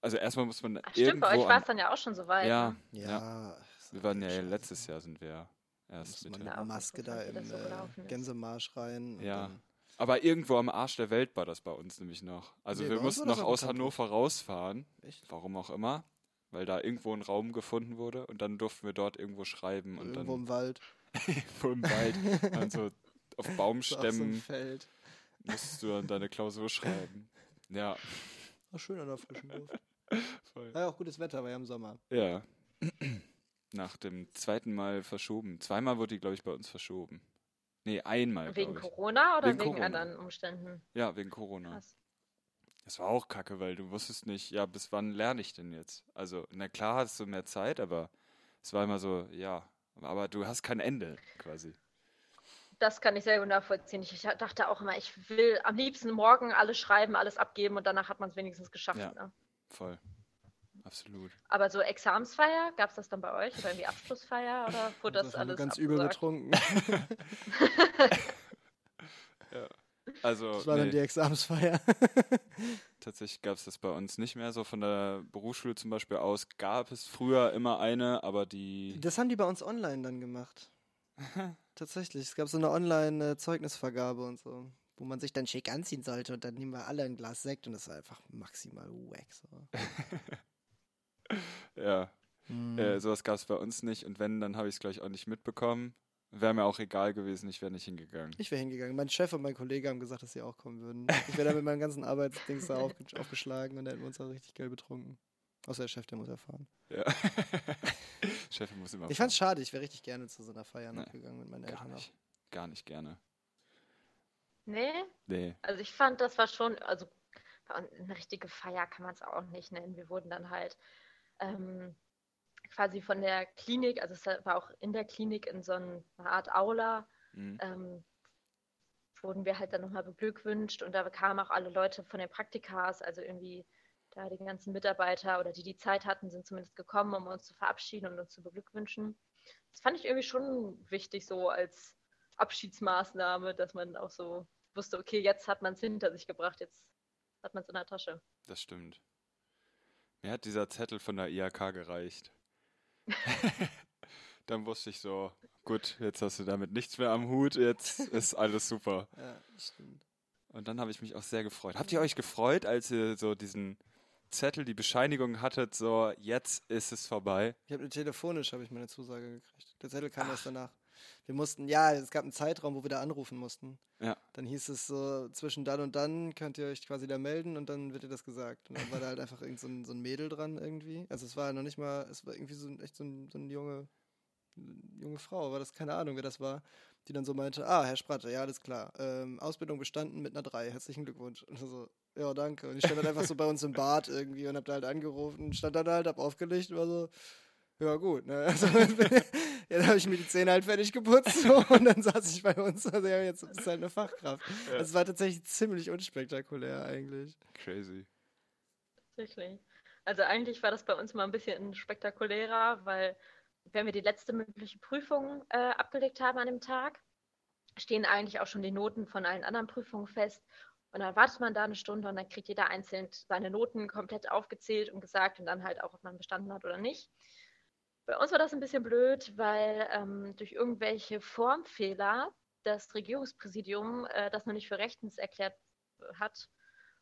Also erstmal muss man Ach, Stimmt, bei euch war es dann ja auch schon so weit. Ja, ne? ja. ja. Wir waren ja letztes Jahr sind wir erst mit der Maske da im so äh, Gänsemarsch rein. Ja. Aber irgendwo am Arsch der Welt war das bei uns nämlich noch. Also nee, wir mussten noch aus Hannover rausfahren. Echt? Warum auch immer. Weil da irgendwo ein Raum gefunden wurde und dann durften wir dort irgendwo schreiben. Und irgendwo dann, im Wald. irgendwo im Wald. dann so auf Baumstämmen. So Feld musstest du dann deine Klausur schreiben. Ja. War schön an der frischen Luft. Voll. War ja auch gutes Wetter, war ja im Sommer. Ja. Nach dem zweiten Mal verschoben. Zweimal wurde die, glaube ich, bei uns verschoben. Nee, einmal. Wegen Corona oder wegen, wegen Corona. anderen Umständen? Ja, wegen Corona. Krass. Das war auch kacke, weil du wusstest nicht, ja, bis wann lerne ich denn jetzt? Also, na klar hast du mehr Zeit, aber es war immer so, ja, aber du hast kein Ende quasi. Das kann ich sehr gut nachvollziehen. Ich dachte auch immer, ich will am liebsten morgen alles schreiben, alles abgeben und danach hat man es wenigstens geschafft. Ja, ne? voll. Absolut. Aber so Examsfeier, gab es das dann bei euch? Oder irgendwie Abschlussfeier? Oder wurde das, wir alles ganz übel abgesagt? betrunken. Ja. Also, Das war dann nee, die Examensfeier. tatsächlich gab es das bei uns nicht mehr so. Von der Berufsschule zum Beispiel aus gab es früher immer eine, aber die. Das haben die bei uns online dann gemacht. Tatsächlich. Es gab so eine Online-Zeugnisvergabe und so, wo man sich dann schick anziehen sollte und dann nehmen wir alle ein Glas Sekt und das war einfach maximal wack. So. Ja, Hm. äh, sowas gab es bei uns nicht. Und wenn, dann habe ich es gleich auch nicht mitbekommen. Wäre mir auch egal gewesen, ich wäre nicht hingegangen. Ich wäre hingegangen. Mein Chef und mein Kollege haben gesagt, dass sie auch kommen würden. Ich wäre da mit meinem ganzen Arbeitsdings da aufge aufgeschlagen und dann hätten wir uns auch richtig geil betrunken. Außer der Chef, der muss erfahren. Ja. Chef muss immer. Ich fand's schade, ich wäre richtig gerne zu so einer Feier noch Nee, gegangen mit meinen gar Eltern auch. nicht. Gar nicht gerne. Nee, Nee. also ich fand, das war schon, also bei uns eine richtige Feier kann man es auch nicht nennen. Wir wurden dann halt ähm, quasi von der Klinik, also es war auch in der Klinik in so einer Art Aula, Mhm. ähm, wurden wir halt dann nochmal beglückwünscht und da kamen auch alle Leute von den Praktikas, also irgendwie da die ganzen Mitarbeiter oder die die Zeit hatten, sind zumindest gekommen, um uns zu verabschieden und uns zu beglückwünschen. Das fand ich irgendwie schon wichtig, so als Abschiedsmaßnahme, dass man auch so wusste, okay, jetzt hat man es hinter sich gebracht, jetzt hat man es in der Tasche. Das stimmt. Mir hat dieser Zettel von der IHK gereicht. Dann wusste ich so, gut, jetzt hast du damit nichts mehr am Hut, jetzt ist alles super. Ja, stimmt. Und dann habe ich mich auch sehr gefreut. Habt ihr euch gefreut, als ihr so diesen Zettel, die Bescheinigung hattet, so jetzt ist es vorbei? Ich habe telefonisch habe ich meine Zusage gekriegt. Der Zettel kam erst danach. Wir mussten, ja, es gab einen Zeitraum, wo wir da anrufen mussten. Ja. Dann hieß es so, zwischen dann und dann könnt ihr euch quasi da melden und dann wird dir das gesagt. Und dann war da halt einfach irgend so ein, so ein Mädel dran irgendwie. Also es war noch nicht mal, es war irgendwie so ein, echt so, ein, so eine junge, junge Frau, war das keine Ahnung, wer das war, die dann so meinte, ah, Herr Spratte, ja, alles klar. Ähm, Ausbildung bestanden mit einer 3, herzlichen Glückwunsch. Und so, ja, danke. Und ich stand dann einfach so bei uns im Bad irgendwie und hab da halt angerufen, stand dann halt, hab aufgelegt und war so, ja gut, ne? Also, ja, habe ich mir die Zähne halt fertig geputzt so, und dann saß ich bei uns. Also ja, jetzt ist halt eine Fachkraft. Ja. Es war tatsächlich ziemlich unspektakulär eigentlich. Crazy. Tatsächlich. Also eigentlich war das bei uns mal ein bisschen spektakulärer, weil wenn wir die letzte mündliche Prüfung äh, abgelegt haben an dem Tag, stehen eigentlich auch schon die Noten von allen anderen Prüfungen fest. Und dann wartet man da eine Stunde und dann kriegt jeder einzeln seine Noten komplett aufgezählt und gesagt und dann halt auch, ob man bestanden hat oder nicht. Bei uns war das ein bisschen blöd, weil ähm, durch irgendwelche Formfehler das Regierungspräsidium äh, das noch nicht für rechtens erklärt hat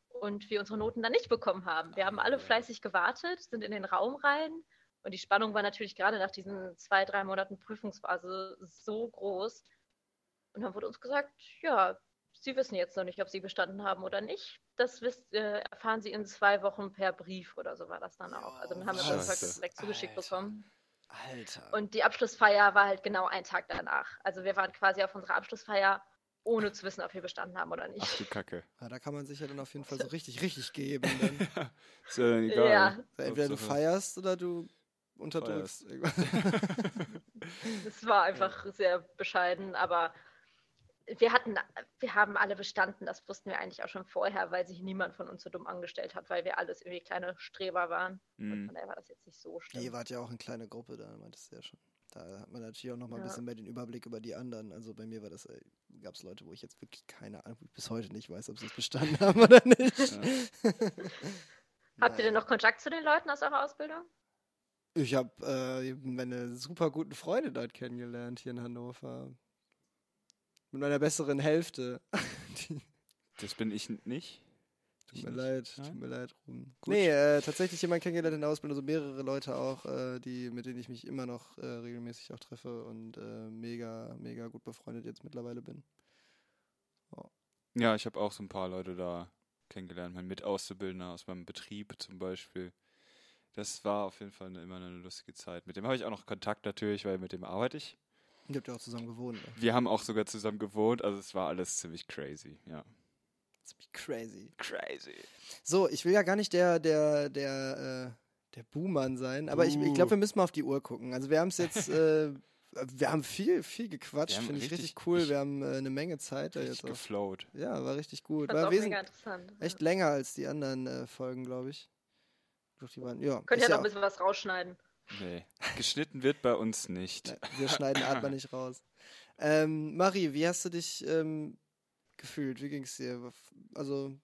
und wir unsere Noten dann nicht bekommen haben. Wir haben alle fleißig gewartet, sind in den Raum rein und die Spannung war natürlich gerade nach diesen zwei, drei Monaten Prüfungsphase so groß. Und dann wurde uns gesagt, ja, Sie wissen jetzt noch nicht, ob Sie bestanden haben oder nicht. Das wisst, äh, erfahren Sie in zwei Wochen per Brief oder so war das dann auch. Also dann haben wir halt direkt zugeschickt Alter. bekommen. Alter. Und die Abschlussfeier war halt genau ein Tag danach. Also wir waren quasi auf unserer Abschlussfeier, ohne zu wissen, ob wir bestanden haben oder Ach nicht. du Kacke. ja, da kann man sich ja dann auf jeden Fall so richtig, richtig geben. Dann. Ist ja dann egal. Ja. Also entweder du feierst oder du unterdrückst. irgendwas. Es war einfach sehr bescheiden, aber wir hatten, wir haben alle bestanden, das wussten wir eigentlich auch schon vorher, weil sich niemand von uns so dumm angestellt hat, weil wir alles irgendwie kleine Streber waren. Und Mhm. von daher war das jetzt nicht so schlimm. Ihr wart ja auch eine kleine Gruppe, da meintest du ja schon. Da hat man natürlich auch noch mal ein Ja. bisschen mehr den Überblick über die anderen. Also bei mir war das, gab es Leute, wo ich jetzt wirklich keine Ahnung, bis heute nicht weiß, ob sie es bestanden haben oder nicht. Habt ihr denn noch Kontakt zu den Leuten aus eurer Ausbildung? Ich habe äh, meine super guten Freunde dort kennengelernt hier in Hannover. Mit meiner besseren Hälfte. Das bin ich nicht. tut mir nicht. leid, Nein? tut mir leid, Ruben. Gut. Nee, äh, tatsächlich jemand kennengelernt in der Ausbildung, also mehrere Leute auch, äh, die, mit denen ich mich immer noch äh, regelmäßig auch treffe und äh, mega, mega gut befreundet jetzt mittlerweile bin. Ja, ich habe auch so ein paar Leute da kennengelernt. Mein Mitauszubildender aus meinem Betrieb zum Beispiel. Das war auf jeden Fall eine, immer eine lustige Zeit. Mit dem habe ich auch noch Kontakt natürlich, weil mit dem arbeite ich. Ihr habt ja auch zusammen gewohnt. Ne? Wir haben auch sogar zusammen gewohnt, also es war alles ziemlich crazy, ja. Ziemlich crazy. Crazy. So, ich will ja gar nicht der, der, der, äh, der Buhmann sein, aber ich, ich Uh. glaube, wir müssen mal auf die Uhr gucken. Also wir haben es jetzt, äh, wir haben viel, viel gequatscht, finde ich richtig, cool. ich- wir haben äh, eine Menge Zeit da Richtig jetzt auch. geflowt. Ja, war richtig gut. War auch mega interessant. echt länger als die anderen äh, Folgen, glaube ich. Durch die Bahn. Ja, Könnt ihr noch ja ein bisschen was rausschneiden. Nee, geschnitten wird bei uns nicht. Wir schneiden Atma nicht raus. Ähm, Marie, wie hast du dich ähm, gefühlt? Wie ging es dir? Also,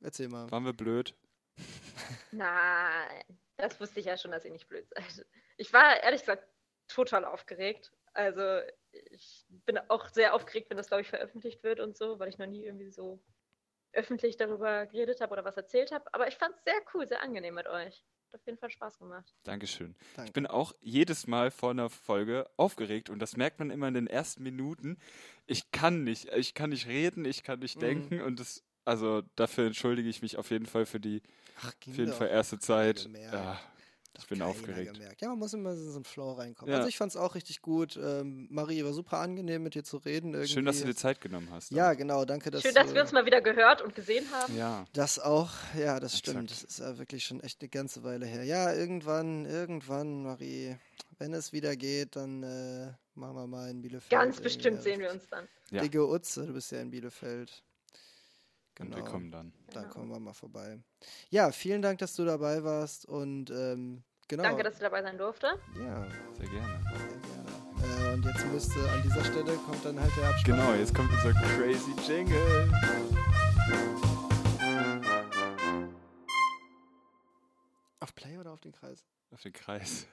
erzähl mal. Waren wir blöd? Nein, das wusste ich ja schon, dass ihr nicht blöd seid. Ich war ehrlich gesagt total aufgeregt. Also ich bin auch sehr aufgeregt, wenn das, glaube ich, veröffentlicht wird und so, weil ich noch nie irgendwie so öffentlich darüber geredet habe oder was erzählt habe. Aber ich fand es sehr cool, sehr angenehm mit euch. Hat auf jeden Fall Spaß gemacht. Dankeschön. Ich Danke. bin auch jedes Mal vor einer Folge aufgeregt und das merkt man immer in den ersten Minuten. Ich kann nicht, ich kann nicht reden, ich kann nicht Mhm. denken und das, also dafür entschuldige ich mich auf jeden Fall für die, Ach, auf jeden. Fall erste Zeit. Ja, ich bin aufgeregt. Gemerkt. Ja, man muss immer in so einen Flow reinkommen. Ja. Also ich fand es auch richtig gut. Ähm, Marie, war super angenehm, mit dir zu reden. Irgendwie. Schön, dass du dir Zeit genommen hast. Ja, auch. genau, danke, dass Schön, dass du wir uns mal wieder gehört und gesehen haben. Ja, das auch, ja, das Exakt. stimmt. Das ist ja wirklich schon echt eine ganze Weile her. Ja, irgendwann, irgendwann, Marie, wenn es wieder geht, dann äh, machen wir mal in Bielefeld. Ganz bestimmt sehen wir uns dann. Ja. Digge Utze, du bist ja in Bielefeld. Und Genau. wir kommen dann. Dann Genau. kommen wir mal vorbei. Ja, vielen Dank, dass du dabei warst und ähm, genau. Danke, dass ich dabei sein durfte. Ja, Sehr gerne. sehr gerne. Äh, und jetzt müsste an dieser Stelle kommt dann halt der Abspann. Genau, jetzt kommt unser crazy Jingle. Auf Play oder auf den Kreis? Auf den Kreis.